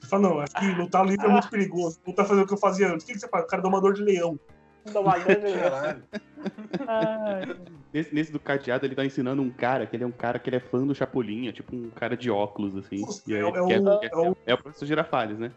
Ele fala, não, acho que lutar livre é muito perigoso. Lutar fazer o que eu fazia antes. O que, que você faz? O cara dá uma dor de leão. Nesse, nesse do cadeado, ele tá ensinando um cara, que ele é um cara que ele é fã do Chapolin, é tipo um cara de óculos, assim. Nossa, E é- ele é o- quer- é o- é o professor Girafales, né?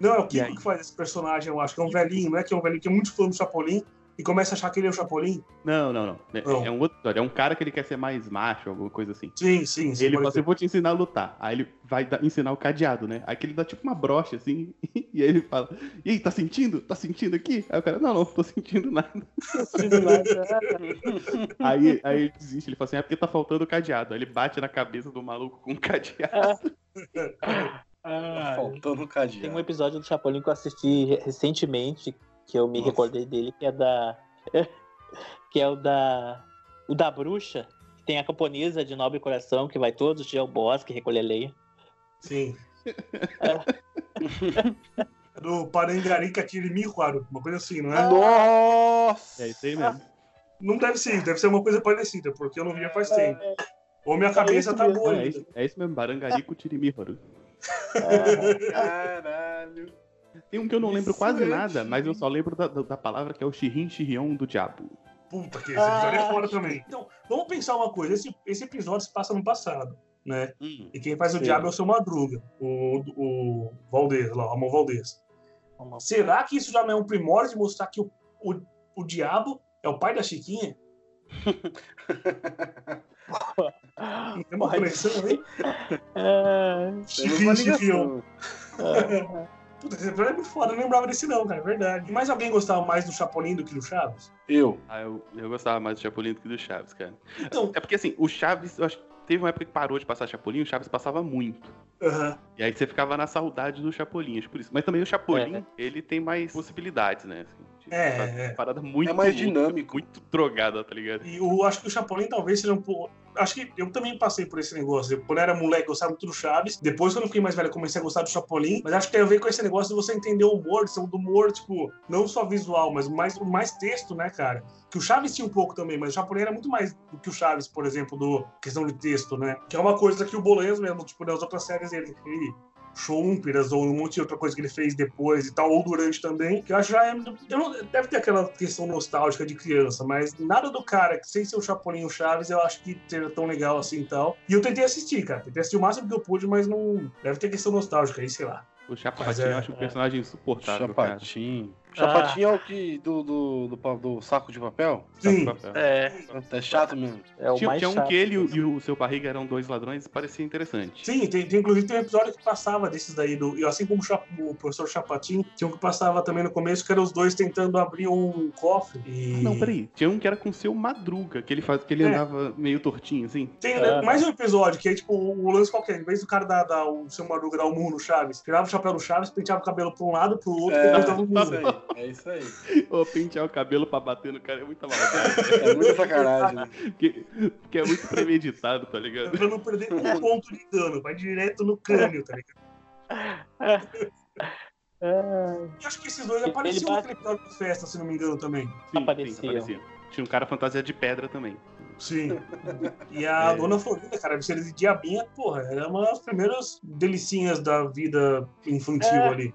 Não, é o Kiko que faz esse personagem, eu acho, que é um velhinho, não é que é um velhinho que é muito fã do Chapolin e começa a achar que ele é o Chapolin. Não, não, não. É, Não. é um outro história. É um cara que ele quer ser mais macho, alguma coisa assim. Sim, sim. sim ele fala assim, eu vou te ensinar a lutar. Aí ele vai dar- ensinar o cadeado, né? Aí ele dá tipo uma brocha, assim, e aí ele fala, e aí, tá sentindo? Tá sentindo aqui? Aí o cara, não, não, tô sentindo nada. Aí, aí ele desiste, ele fala assim, é porque tá faltando o cadeado. Aí ele bate na cabeça do maluco com o cadeado. ai. Faltando um Tem um cadeado. episódio do Chapolin que eu assisti re- recentemente, que eu me Nossa. recordei dele, que é da. que é o da. O da bruxa, que tem a camponesa de nobre coração, que vai todos os dias ao bosque recolher lenha. Sim. do Parangarica Kirimihuaru, uma coisa assim, não é? Nossa! É isso aí mesmo. Não deve ser, deve ser uma coisa parecida, porque eu não via faz tempo. Ou minha cabeça isso tá boa É, é isso mesmo, Barangarico Tirimíharo. Caralho. Tem um que eu não lembro quase é nada, mas eu só lembro da, da, da palavra que é o Shirin Shirion do diabo. Puta que esse episódio é Ah. fora também. Então, vamos pensar uma coisa. Esse, esse episódio se passa no passado, né? Hum. E quem faz o Sim. diabo é o seu Madruga, o, o Valdez, lá, o Ramon Valdez. Será que isso já não é um primórdio de mostrar que o, o, o diabo é o pai da Chiquinha? Tem uma conexão aí? É, uma Chiquinho. ligação. Puta, esse episódio é muito foda, eu não lembrava desse não, cara, é verdade. E mais alguém gostava mais do Chapolin do que do Chaves? Eu. Ah, eu, eu gostava mais do Chapolin do que do Chaves, cara. Então, É porque assim, o Chaves, eu acho que teve uma época que parou de passar Chapolin, o Chaves passava muito. aham. E aí você ficava na saudade do Chapolin, acho por isso. Mas também o Chapolin, É. ele tem mais possibilidades, né? Assim, É, fazer é. uma parada muito É mais dinâmico. Muito drogada, tá ligado? E eu acho que o Chapolin talvez seja um pouco. Acho que eu também passei por esse negócio. Eu, quando eu era moleque, eu gostava muito do Chaves. Depois, quando eu fiquei mais velho, eu comecei a gostar do Chapolin. Mas acho que tem a ver com esse negócio de você entender o humor, de ser um do humor, tipo, não só visual, mas mais, mais texto, né, cara? Que o Chaves tinha um pouco também, mas o Chapolin era muito mais do que o Chaves, por exemplo, do questão de texto, né? Que é uma coisa que o Bolanhos mesmo, tipo, nas outras séries dele, ele Chompiras ou um monte de outra coisa que ele fez depois e tal, ou durante também, que eu acho já é. Eu não, deve ter aquela questão nostálgica de criança, mas nada do cara, que sem ser o Chapolin o Chaves, eu acho que seja tão legal assim e tal. E eu tentei assistir, cara. Tentei assistir o máximo que eu pude, mas não. Deve ter questão nostálgica aí, sei lá. O Chapatinho é- eu acho um personagem insuportável, cara. Chapatinho. Chapatinho é o que. Do, do, do, do saco de papel? Sim. É, É chato mesmo. é o Tinha, mais tinha um chato. que ele e o, e o seu barriga eram dois ladrões, parecia interessante. Sim, tem, tem- inclusive tem um episódio que passava desses daí, do, e assim como o, o professor Chapatin, tinha um que passava também no começo, que eram os dois tentando abrir um cofre. E... Não, peraí. Tinha um que era com o seu Madruga, que ele, faz, que ele É. andava meio tortinho, assim. Tem Ah. mais um episódio, que é tipo o lance qualquer. Em vez do cara dar, dar o seu Madruga dar o murro no Chaves, tirava o chapéu do Chaves, penteava o cabelo pra um lado, pro outro, É, e botava o murro. É isso aí. Ou pentear o cabelo pra bater no cara é muita maldade. É muita sacanagem. né? porque, porque é muito premeditado, tá ligado? Pra não perder um ponto de dano, vai direto no crânio, tá ligado? E acho que esses dois Ele apareciam bate- naquele episódio de festa, se não me engano, também. Sim, Apareciam. sim, aparecia. Tinha um cara fantasia de pedra também. Sim. E a É. Dona Florinda, cara, ser de diabinha, porra, era uma das primeiras delicinhas da vida infantil É. ali.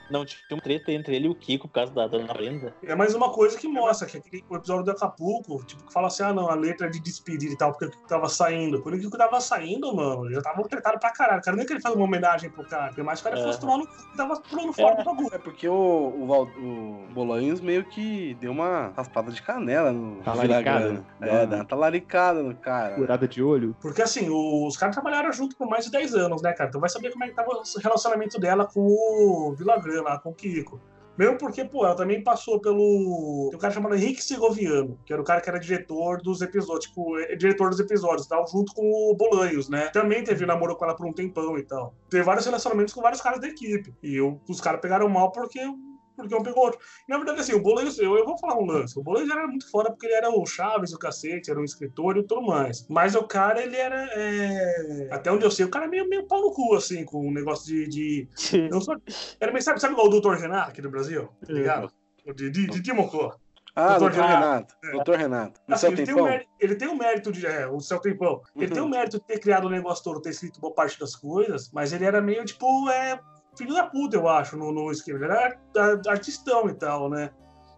tinha uma treta entre ele e o Kiko por causa da Dona Brenda. É mais uma coisa que mostra que aquele o episódio do Acapulco, tipo, que fala assim, ah, não, a letra é de despedida e tal, porque o Kiko tava saindo. Quando o Kiko tava saindo, mano, já tava tretado pra caralho. O cara nem queria fazer uma homenagem pro cara, porque mais que o cara É. fosse tomar no cu tava pulando fora do bagulho. É porque o, o, Val- o Bolanhos meio que deu uma raspada de canela no Talaricada, né? É, dá uma talaricada no cara. Curada de olho. Porque assim, os caras trabalharam junto por mais de 10 anos, né, cara? Então vai saber como é que tava o relacionamento dela com o Villagrán lá, com o Kiko. Mesmo porque, pô, ela também passou pelo. Tem um cara chamado Henrique Segoviano, que era o cara que era diretor dos episódios, tipo, é diretor dos episódios, tal, junto com o Bolanhos, né? Também teve namoro com ela por um tempão e tal. Teve vários relacionamentos com vários caras da equipe. E o- os caras pegaram mal porque porque um pegou outro. Na verdade, assim, o Bolanhos, eu, eu vou falar um lance. O Bolanhos era muito foda porque ele era o Chaves, o cacete, era um escritor e tudo mais. Mas o cara, ele era. é, Até onde eu sei, o cara é meio, meio pau no cu, assim, com um negócio de. de... Sou... Era meio, sabe, sabe igual o Doutor Renato aqui do Brasil? Tá ligado? O de, de, de Timocó. Ah, Doutor doutor Renato. Renato. Doutor Renato. Assim, seu ele, tem um mérito, ele tem um mérito de. É, o seu tempão. Ele Uhum. tem um mérito de ter criado o negócio todo, ter escrito boa parte das coisas, mas ele era meio, tipo, é, filho da puta, eu acho, no, no esquema. Ele era ar- artistão e tal, né?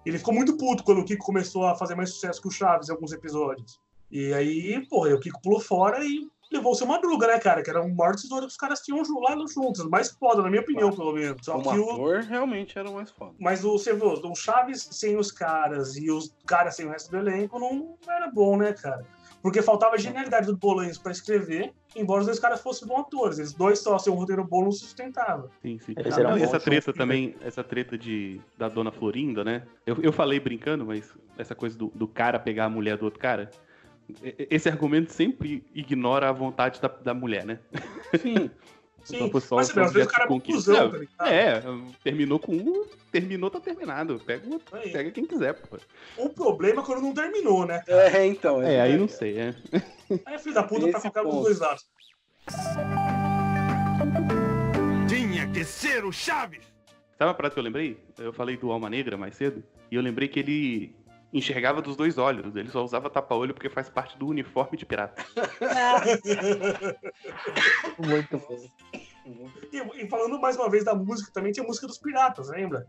Ele ficou muito puto quando o Kiko começou a fazer mais sucesso que o Chaves em alguns episódios. E aí, porra, o Kiko pulou fora e levou o seu Madruga, né, cara? Que era o maior tesouro que os caras tinham lá juntos. Mais foda, na minha opinião, pelo menos. Só Como que o, ator, realmente era o mais foda. mas o, você viu, o Chaves sem os caras e os caras sem o resto do elenco não era bom, né, cara? Porque faltava genialidade do Bolanhos pra escrever, embora os dois caras fossem bons atores. Eles dois só, sem um roteiro bom, não sustentava. Sim, sim. Eram não, e bons, essa treta também, essa treta de, da dona Florinda, né? Eu, eu falei brincando, mas essa coisa do, do cara pegar a mulher do outro cara, esse argumento sempre ignora a vontade da, da mulher, né? Sim. Sim, Então, mas às vezes o cara é um cuzão, tá ligado? É, terminou com um, terminou, tá terminado. Pega, Aí. pega quem quiser, pô. O problema é quando não terminou, né? É, então. É, aí não sei, é. Aí é filho da puta pra Esse qualquer um dos ponto. dois lados. Tinha que ser o Chaves! Sabe uma parada que eu lembrei? Eu falei do Alma Negra mais cedo, e eu lembrei que ele enxergava dos dois olhos. Ele só usava tapa-olho porque faz parte do uniforme de pirata. Muito bom. E, e falando mais uma vez da música, também tinha a música dos piratas, lembra?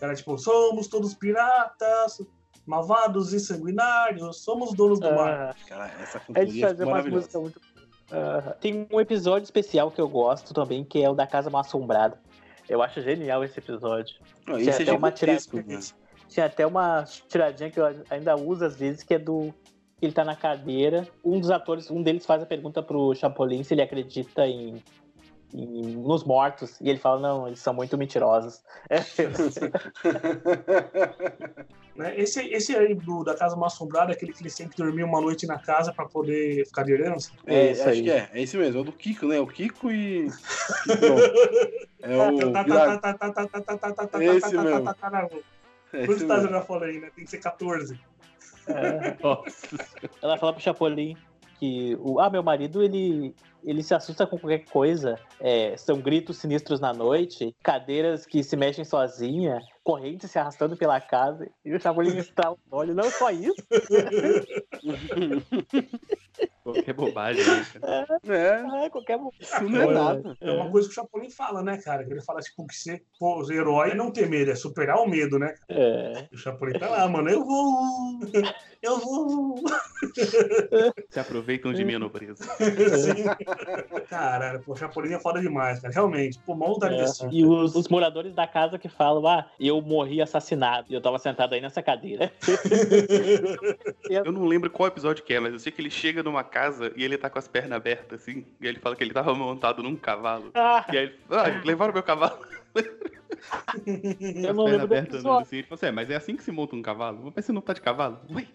Era tipo, somos todos piratas, malvados e sanguinários, somos donos do mar. Ah, Cara, essa é de cantoria fazer ficou umas maravilhosa. músicas muito. Tem um episódio especial que eu gosto também, que é o da Casa Mal Assombrada. Eu acho genial esse episódio. Não, esse é até uma tiradinha. né? Tinha até uma tiradinha que eu ainda uso às vezes, que é do. Ele tá na cadeira. Um dos atores, um deles faz a pergunta pro Chapolin se ele acredita em nos mortos. E ele fala: não, eles são muito mentirosos. esse, esse aí do, da Casa Mal Assombrada, aquele que ele sempre que dormir uma noite na casa pra poder ficar de herança? É, é acho que é. É esse mesmo, é o do Kiko, né? O Kiko e. é o. Esse mesmo. Quantos estás eu já falei, né? Tem que ser 14. É. Ela fala pro Chapolin que o ah, meu marido ele, ele se assusta com qualquer coisa. É, são gritos sinistros na noite, cadeiras que se mexem sozinha, correntes se arrastando pela casa. E o Chapolin está olha, não só isso. Qualquer bobagem, né, cara? É, É, qualquer isso não é nada. É uma coisa que o Chapolin fala, né, cara? Que ele fala, tipo, que ser pô, herói é não ter medo, é superar o medo, né? É. O Chapolin tá lá, mano, eu vou, eu vou. Se aproveitam de minha nobreza. Sim. Caralho, pô, Chapolin é foda demais, cara. Realmente, pô, mal vontade de É, assistir. E os, os moradores da casa que falam, ah, eu morri assassinado. E eu tava sentado aí nessa cadeira. Eu não lembro qual episódio que é, mas eu sei que ele chega numa casa e ele tá com as pernas abertas, assim. E ele fala que ele tava montado num cavalo. Ah, E aí ele ah, levaram meu cavalo. eu não As pernas lembro andando episódio. assim. Ele falou assim, é, mas é assim que se monta um cavalo? Mas você não tá de cavalo? Ué,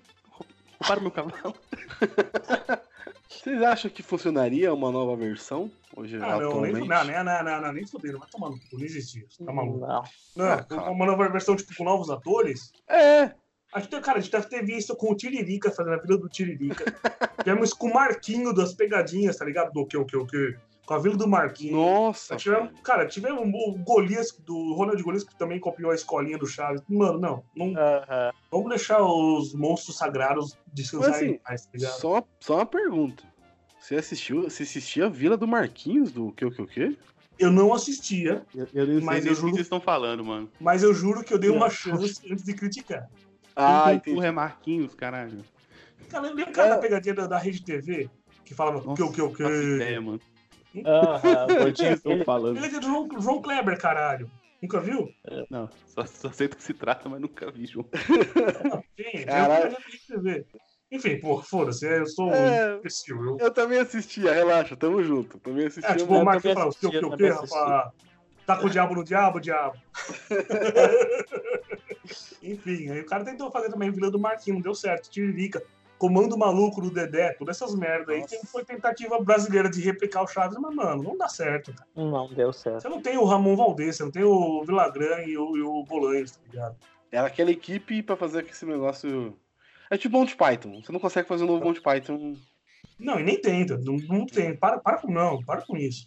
roubaram meu cavalo. Vocês acham que funcionaria uma nova versão? Hoje, Ah, não, nem, atualmente? não, não, não, não, não, nem fudendo, vai tomar no cu, não existia. Tá maluco. Não. Não, Ah, uma nova versão, tipo, com novos atores. É, A gente, cara, a gente deve ter visto com o Tiririca fazendo a Vila do Tiririca. Tivemos com o Marquinho das pegadinhas, tá ligado? Do que, o que, o que? Com a Vila do Marquinho. nossa. Tivemos, cara, tivemos o Golias, do Ronald Golias, que também copiou a escolinha do Chaves. Mano, não. não Aham. vamos deixar os monstros sagrados descansarem assim, paz, tá ligado? Só, uma- só uma pergunta. Você assistiu, você assistia a Vila do Marquinhos do que o que o que? Eu não assistia, Eu, eu Mas eu do que juro- vocês estão falando, mano. mas eu juro que eu dei uma chance antes de criticar. Ah, Quem entendi. empurra é Marquinhos, caralho. Cara, lembra o cara É. da pegadinha da, da Rede TV? Que falava o que, o que, o que. Nossa ideia, mano. Aham. o dele. falando. Ele é do João, João Kleber, caralho. Nunca viu? Não, só, só sei do que se trata, mas nunca vi, João. Gente, Caralho. eu Rede TV. Enfim, pô, foda-se, eu sou É. um imbecil. Eu, Eu também assistia, relaxa, tamo junto. Também assistia. é, tipo, o Marquinhos também falava, o que, o que, o que, assistia, também rapaz? Tá com o diabo no diabo, diabo. Enfim, aí o cara tentou fazer também Vila do Marquinhos, não deu certo. Tiririca, Comando Maluco do Dedé, todas essas merdas aí. Que Foi tentativa brasileira de replicar o Chaves, mas, mano, não dá certo, cara. Não deu certo. Você não tem o Ramon Valdez, você não tem o Vilagran e o, e o Bolanhos, tá ligado? Era aquela equipe pra fazer esse negócio. É tipo Monty Python. Você não consegue fazer um novo Monty Python. Não, e nem tenta, não, não tem. Para, para com não, para com isso.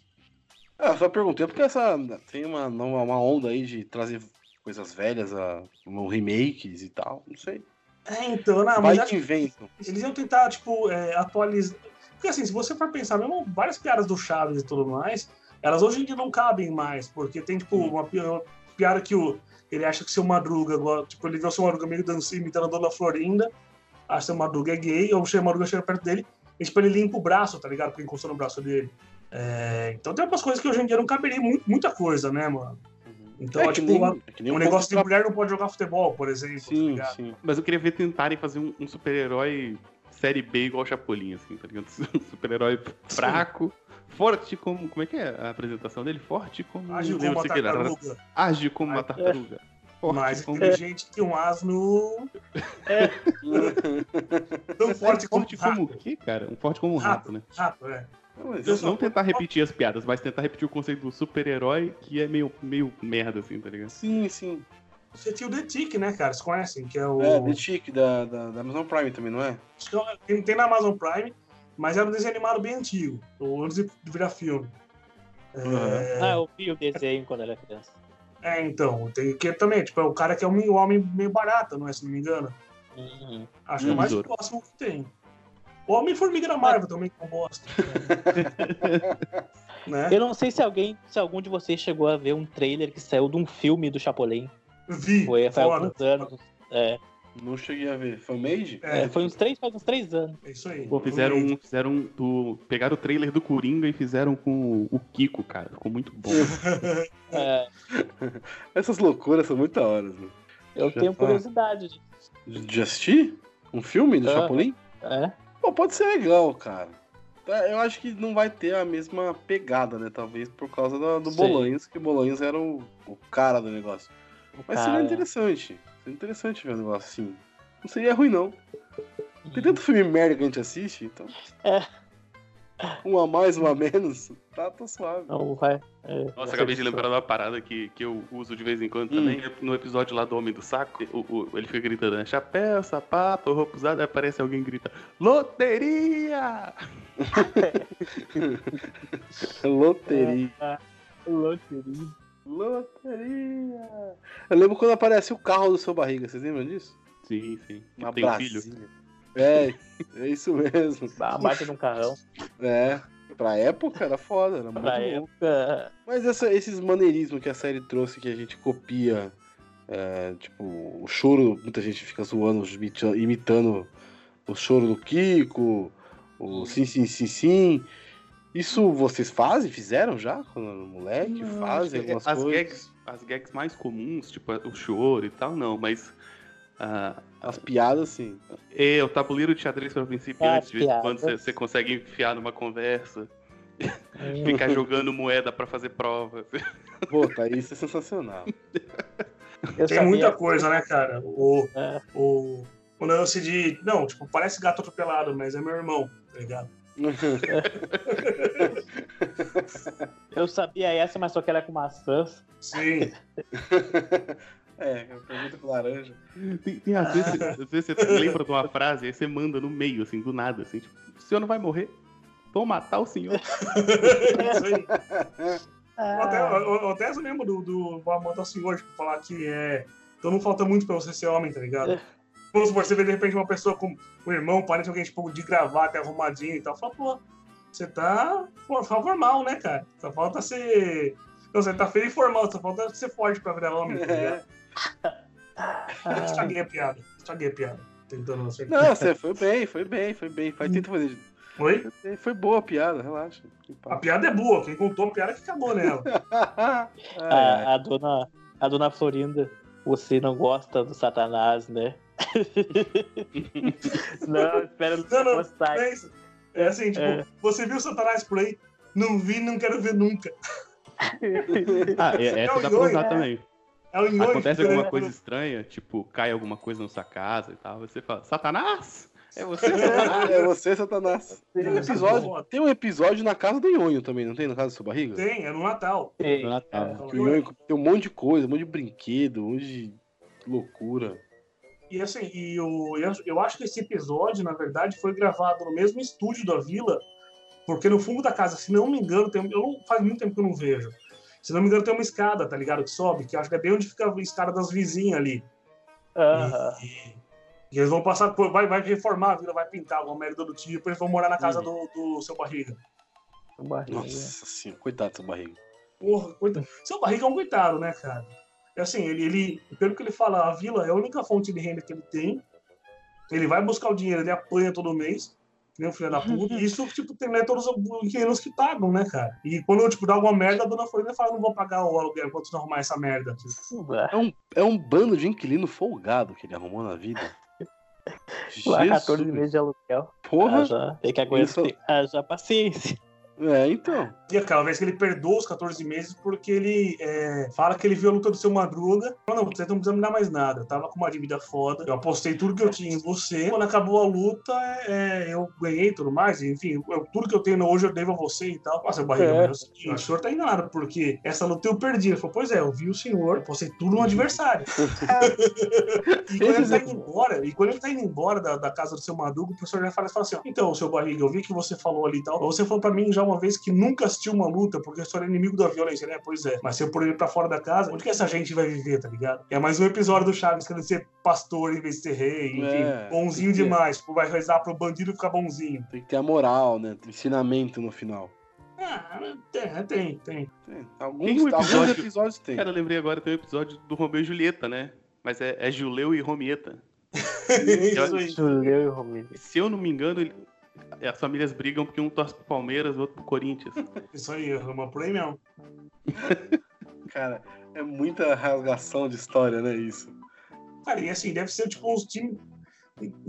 Ah, eu só perguntei porque essa tem uma, uma onda aí de trazer coisas velhas, a, um remakes e tal. Não sei. É, então, não, Vai mas que acho que inventam. eles iam tentar, tipo, é, atualizar. Porque assim, se você for pensar, mesmo várias piadas do Chaves e tudo mais, elas hoje em dia não cabem mais, porque tem, tipo, uma, pi- uma piada que o, ele acha que seu Madruga, agora, tipo, ele vê o seu Madruga meio dançando, imitando a Dona Florinda, acha que seu Madruga é gay, ou o seu Madruga chega perto dele, e tipo, ele limpa o braço, tá ligado? Porque encostou no braço dele. É, então tem algumas coisas que hoje em dia não caberia muito, muita coisa, né, mano? Então, É é, tipo, nem- é um um negócio de mulher não pode jogar futebol, por exemplo, tá Sim, ligado? sim. Mas eu queria ver tentarem fazer um, um super-herói série B igual o Chapolin, assim, tá ligado? Um super-herói fraco, forte como. Como é que é a apresentação dele? Forte como. Não como uma se que era. tartaruga. Ágil como uma tartaruga. Forte mais como. inteligente que um asno. Tão forte como forte um como o rato. quê, cara? Um forte como um rato, né? Rato, é. Não, mas Eu isso- só- Não tentar repetir as piadas, mas tentar repetir o conceito do super-herói, que é meio, meio merda, assim, tá ligado? Sim, sim. Você tinha o The Tick, né, cara? Vocês conhecem? Que é o. É, The Chick da, da, da Amazon Prime também, não é? Acho que é tem, tem na Amazon Prime, mas era um desenho animado bem antigo, ou antes de virar filme. É, Ah, eu vi o desenho quando era criança. é, então, tem que também, tipo, é o cara que é um homem meio barata, não é? Se não me engano. Uhum. Acho que é o Hum, mais próximo que tem. O Homem-Formiga da Marvel também, que eu gosto. né? Eu não sei se alguém, se algum de vocês chegou a ver um trailer que saiu de um filme do Chapolin. Vi. Foi, foi há alguns anos. É, Não cheguei a ver. Fanmade? É, é, foi uns três, faz uns três anos. é isso aí. Pô, fizeram um. Fizeram um do. Pegaram o trailer do Coringa e fizeram com o Kiko, cara. Ficou muito bom. É, Essas loucuras são muito da hora, mano. eu Já tenho tá. curiosidade. de- assistir? Um filme do Aham. Chapolin? É, Pô, pode ser legal, cara. Tá, Eu acho que não vai ter a mesma pegada, né? Talvez por causa do, do. Bolanhos, que o Bolanhos era o, o cara do negócio. o Mas cara- seria interessante. Seria interessante ver um negócio assim. Não seria ruim, não. Tem tanto filme merda que a gente assiste, então. É. Um a mais, um a menos, tá, tá suave. Não vai. é, Nossa, acabei de lembrar de uma parada que, que eu uso de vez em quando Hum. também. No episódio lá do Homem do Saco, o- o- ele fica gritando, né? Chapéu, sapato, roupa usada, aí aparece alguém e grita, loteria! Loteria. Ah, Loteria. Loteria. Eu lembro quando aparece o carro do seu barriga, vocês lembram disso? Sim, sim. Uma tem um filho. É, é isso mesmo. A marca de um carrão. É, pra época era foda, era muito Pra bom. época. Mas essa- esses maneirismos que a série trouxe, que a gente copia, é, tipo, o choro, muita gente fica zoando, imita- imitando o choro do Kiko, o sim, sim, sim, sim. Isso vocês fazem? Fizeram já? Quando era moleque? Não, fazem algumas as coisas? gags, as gags mais comuns, tipo o choro e tal, não, mas. Ah, As piadas, sim. é, o tabuleiro de xadrez para principiantes, de vez em piada. quando você, você consegue enfiar numa conversa, Hum. ficar jogando moeda pra fazer prova. Pô, tá isso é sensacional. Eu Tem sabia- muita coisa, né, cara? O, É. o, o lance de. Não, tipo, parece gato atropelado, mas é meu irmão, tá ligado? Eu sabia essa, mas só que era com maçãs. Sim. é, pergunta com laranja. Tem, tem às, vezes, às vezes você lembra de uma frase e aí você manda no meio, assim, do nada, assim, tipo, o senhor não vai morrer? Vou matar o senhor. Isso aí. Eu até, eu, eu até lembro do, do Vou matar o senhor, tipo, falar que é. Então não falta muito pra você ser homem, tá ligado? Vamos supor, você vê de repente uma pessoa com um irmão, parente, alguém tipo, de gravata, arrumadinho e tal. Fala, pô, você tá for- formal, né, cara? Só falta ser. Não, você tá feio e formal, só falta ser forte pra virar homem, tá ligado? É. Estraguei a piada. Estraguei a piada. Tentando acertar. Não, você foi bem, foi bem, foi bem. Faz tenta fazer. Oi? Foi boa a piada, relaxa. A piada é boa, quem contou a piada que acabou nela. É. a, a dona, a dona Florinda, você não gosta do Satanás, né? não, espera Não, não, gostar. É, isso. é assim, tipo, É. você viu Satanás por aí? Não vi, não quero ver nunca. Ah, é- essa dá pra usar também. É nhonho, Acontece né? alguma coisa estranha, tipo, cai alguma coisa na sua casa e tal, você fala, Satanás? É você, Satanás? É você, Satanás. Tem um episódio, tem um episódio na casa do Nhonho também, não tem? Na casa da sua barriga? Tem, é no Natal. Ei, No Natal. Que o Nhonho tem um monte de coisa, um monte de brinquedo, um monte de loucura. E assim, e eu, eu, eu acho que esse episódio, na verdade, foi gravado no mesmo estúdio da vila, porque no fundo da casa, se não me engano, tem, eu não, faz muito tempo que eu não vejo. Se não me engano, tem uma escada, tá ligado? Que sobe, que acho que é bem onde fica a escada das vizinhas ali. aham. E eles vão passar, por- vai, vai reformar a vila, vai pintar alguma merda do tipo, depois vão morar na casa do, do seu barriga. Barriga. Nossa senhora, coitado do seu barriga. Porra, coitado. Seu barriga é um coitado, né, cara? É assim, ele, ele, pelo que ele fala, a vila é a única fonte de renda que ele tem. Ele vai buscar o dinheiro, ele apanha todo mês, nem um filho da puta. E isso, tipo, tem né, todos os inquilinos que pagam, né, cara? E quando, tipo, dá alguma merda, a dona Florinda fala, não vou pagar o aluguel enquanto não arrumar essa merda. É um, é um bando de inquilino folgado que ele arrumou na vida. Lá, Jesus. 14 meses de aluguel. Porra! Ah, já, tem que aguentar. Isso- Ah, já paciência. É, então. E aquela vez que ele perdoa os 14 meses porque ele é, fala que ele viu a luta do seu Madruga. Fala, não, você não precisa me dar mais nada. Eu tava com uma dívida foda. Eu apostei tudo que eu tinha em você. Quando acabou a luta, é, é, eu ganhei tudo mais. Enfim, eu- tudo que eu tenho hoje eu devo a você e tal. Nossa, barriga, É. mas é o o senhor tá enganado, porque essa luta eu perdi. Ele falou, pois é, eu vi o senhor, apostei tudo no adversário. e quando ele tá indo embora, e quando ele tá indo embora da, da casa do seu Madruga, o professor já fala, fala assim, ó, então, seu barriga, eu vi que você falou ali e tal. Você falou pra mim já uma vez que nunca assistiu uma luta, porque o senhor é inimigo da violência, né? Pois é. Mas se eu pôr ele pra fora da casa, onde que essa gente vai viver, tá ligado? É mais um episódio do Chaves querendo ser pastor em vez de ser rei, enfim, É, bonzinho tem que- demais. Tipo, vai rezar pro bandido ficar bonzinho. Tem que ter a moral, né? Ensinamento no final. Ah, tem, tem, tem. Tem. Alguns, Tem um alguns episódio- episódios tem. Cara, eu lembrei agora, tem um episódio do Romeu e Julieta, né? Mas é, é Juleu e Romieta. Juleu e Romilha. Se eu não me engano, ele- as famílias brigam porque um torce pro Palmeiras, o outro pro Corinthians. Isso aí, é uma por aí mesmo. Cara, é muita rasgação de história, né? Isso. Cara, e assim, deve ser tipo uns times.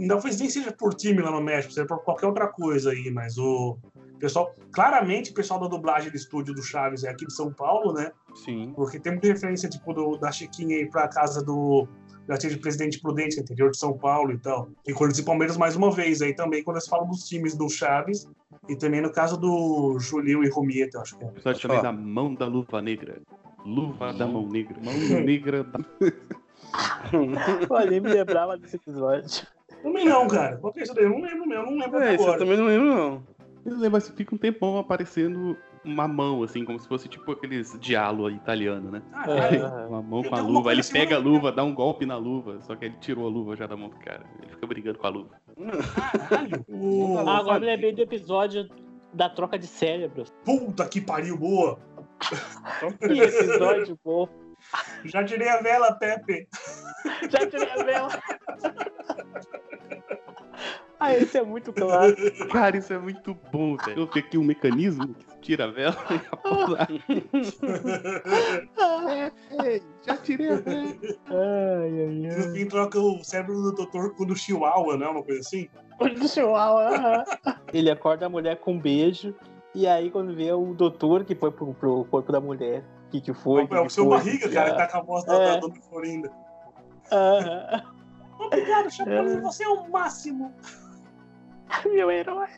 Talvez nem seja por time lá no México, seja por qualquer outra coisa aí, mas o pessoal. Claramente, o pessoal da dublagem do estúdio do Chaves é aqui de São Paulo, né? Sim. Porque tem muita referência, tipo, do, da Chiquinha aí pra casa do. Tia de Presidente Prudente, interior de São Paulo e tal. E Corinthians e Palmeiras mais uma vez aí também, quando eles falam dos times do Chaves. E também no caso do Julio e Romieta, eu acho que é. episódio também da mão da luva negra. Luva da mão negra. Mão negra da... Nem me lembrava desse episódio. Também não, cara. Qual que é isso daí? Eu não lembro mesmo, eu não lembro É, isso eu agora. também não lembro, não. Ele lembra, assim, fica um tempão aparecendo uma mão, assim, como se fosse tipo aqueles diálogo italiano, né? Caralho. Uma mão com a luva, aí ele pega a luva, dá um golpe na luva, só que ele tirou a luva já da mão do cara. Ele fica brigando com a luva. Caralho. Ah, agora me lembrei do episódio da troca de cérebros. Puta que pariu, boa. Que episódio bom. Já tirei a vela, Pepe. Já tirei a vela. Ah, esse é muito claro. Cara, isso é muito bom, velho. Eu vi aqui um mecanismo que tira a vela e a porra. É, já tirei a vela. Ai, ai, No fim troca o cérebro do doutor com o do Chihuahua, né? Uma coisa assim. ai. Do Chihuahua. Ele acorda a mulher com um beijo. E aí, quando vê o doutor que foi pro, pro corpo da mulher, o que, que foi? é o seu foi, barriga, que cara, que tá com a voz da, É. da Dona Florinda. Obrigado, Chapolin, É. você é o máximo. Meu herói.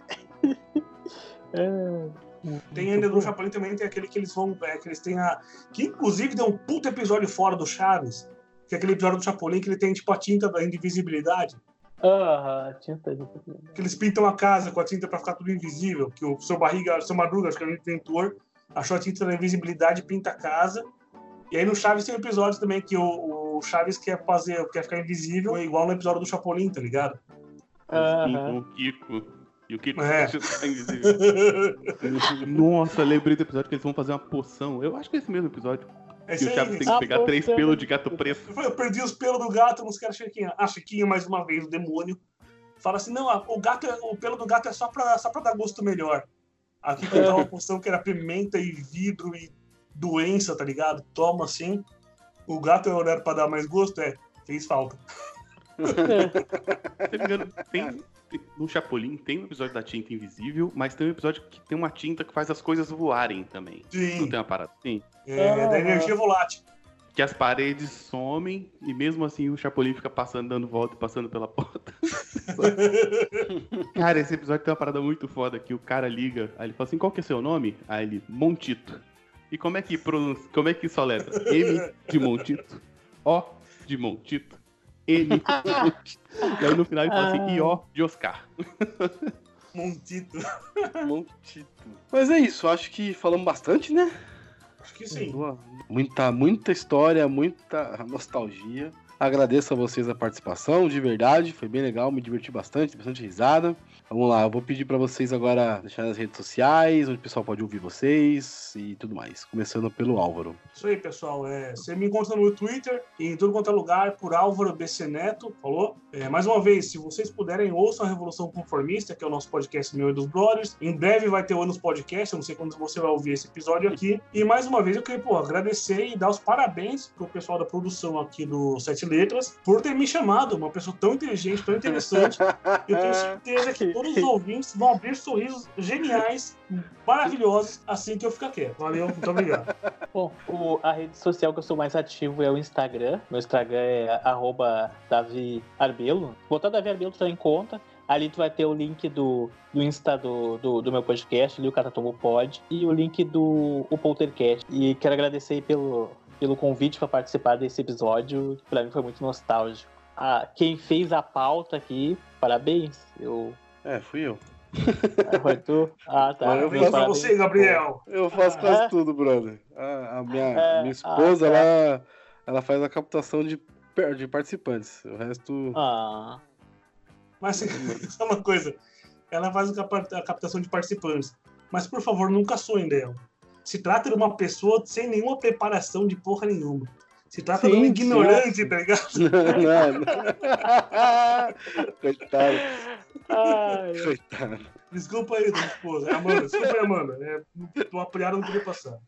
É. Tem ainda do Chapolin também, tem aquele que eles vão. É, que eles têm a. Que inclusive deu um puto episódio fora do Chaves. Que é aquele episódio do Chapolin que ele tem tipo a tinta da indivisibilidade. Aham, tinta de. Que eles pintam a casa com a tinta pra ficar tudo invisível. Que o seu barriga, o seu Madruga, acho que é o inventor, achou a tinta da invisibilidade e pinta a casa. E aí no Chaves tem um episódio também que o, o Chaves quer fazer, quer ficar invisível, igual no episódio do Chapolin, tá ligado? Com o Kiko. E o Kiko É. tá invisível. Nossa, lembrei do episódio que eles vão fazer uma poção. Eu acho que é esse mesmo episódio. É Que isso o Chaves aí. tem que Ah, pegar três pelos de gato preto. Eu falei, eu perdi os pelos do gato, não quero Chiquinha. Ah, Chiquinha, mais uma vez, o demônio. Fala assim, não, o, gato é- o pelo do gato é só pra, só pra dar gosto melhor. Aqui que tava uma poção que era pimenta e vidro e doença, tá ligado? Toma assim. O gato era pra dar mais gosto? É, fez falta. Se não me engano, tem, tem- no Chapolin tem um episódio da tinta invisível, mas tem um episódio que tem uma tinta que faz as coisas voarem também. Não Sim, tem uma parada assim? é, da energia volátil. Que as paredes somem e mesmo assim o Chapolin fica passando, dando volta e passando pela porta. Cara, esse episódio tem uma parada muito foda que o cara liga, aí ele fala assim, qual que é seu nome? Aí ele, Montito. E como é que pronuncia, como é que soletra? M de Montito, O de Montito, N. E aí no final ele fala assim, e O de Oscar. Montito. Montito. Mas é isso, acho que falamos bastante, né? Acho que sim. Boa. Muita, muita história, muita nostalgia. Agradeço a vocês a participação, de verdade, foi bem legal, me diverti bastante, bastante risada. Vamos lá, eu vou pedir pra vocês agora deixar nas redes sociais, onde o pessoal pode ouvir vocês e tudo mais. Começando pelo Álvaro. Isso aí, pessoal. É, você me encontra no Twitter e em tudo quanto é lugar por Álvaro BC Neto, falou? É, mais uma vez, se vocês puderem, ouçam a Revolução Conformista, que é o nosso podcast meu e dos brothers. Em breve vai ter o Anos Podcast, eu não sei quando você vai ouvir esse episódio aqui. E mais uma vez eu queria pô, agradecer e dar os parabéns pro pessoal da produção aqui do Sete Letras por ter me chamado, uma pessoa tão inteligente, tão interessante. Eu tenho certeza que todos os ouvintes vão abrir sorrisos geniais, maravilhosos, assim que eu ficar quieto. Valeu, muito obrigado. Bom, o- a rede social que eu sou mais ativo é o Instagram. Meu Instagram é arroba Davi Arbelo. Botar Davi Arbelo, conta. Ali tu vai ter o link do, do Insta do, do, do meu podcast, ali o Catatomo Pod, e o link do o Poltercast. E quero agradecer pelo, pelo convite para participar desse episódio, que pra mim foi muito nostálgico. Ah, quem fez a pauta aqui, parabéns. Eu. É, fui eu. Ah, foi tu? Ah, tá. Eu Parabéns pra você, Gabriel. Eu faço quase É. tudo, brother. A, a minha, É, minha esposa, ah, ela, ela faz a captação de, per- de participantes. O resto. Ah, Mas só uma coisa, ela faz a captação de participantes. Mas por favor, nunca sonhem dela. Se trata de uma pessoa sem nenhuma preparação de porra nenhuma. Se trata de um Sim, ignorante, tá ligado? não, não. Coitado, ai, coitado. Desculpa aí, dona esposa. É Amanda, desculpa aí, Amanda. É, uma piada não queria passar.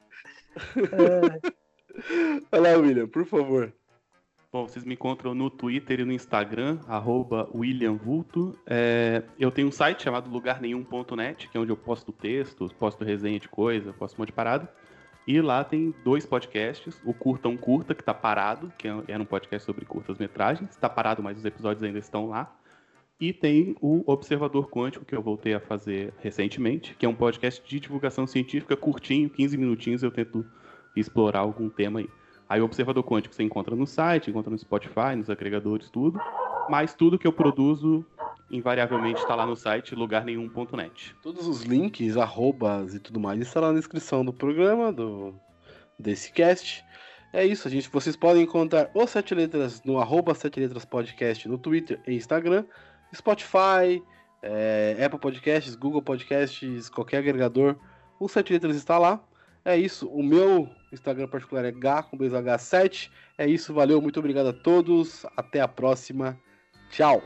Vai lá, William, por favor. Bom, vocês me encontram no Twitter e no Instagram, arroba William Vulto. É, eu tenho um site chamado lugarnenhum.net, que é onde eu posto textos, posto resenha de coisa, posto um monte de parada. E lá tem dois podcasts, o Curta um Curta, que tá parado, que é- era um podcast sobre curtas-metragens. Tá parado, mas os episódios ainda estão lá. E tem o Observador Quântico, que eu voltei a fazer recentemente, que é um podcast de divulgação científica curtinho, 15 minutinhos eu tento explorar algum tema aí. Aí o Observador Quântico você encontra no site, encontra no Spotify, nos agregadores, tudo. Mas tudo que eu produzo invariavelmente está lá no site lugarnenhum.net. Todos os links, arrobas e tudo mais estará na descrição do programa, do desse cast. É isso, gente. Vocês podem encontrar os Sete Letras no arroba Sete Letras Podcast no Twitter e Instagram, Spotify, é, Apple Podcasts, Google Podcasts, qualquer agregador. O Sete Letras está lá. É isso. O meu Instagram particular é H com H7. É isso, valeu, muito obrigado a todos. Até a próxima. Tchau.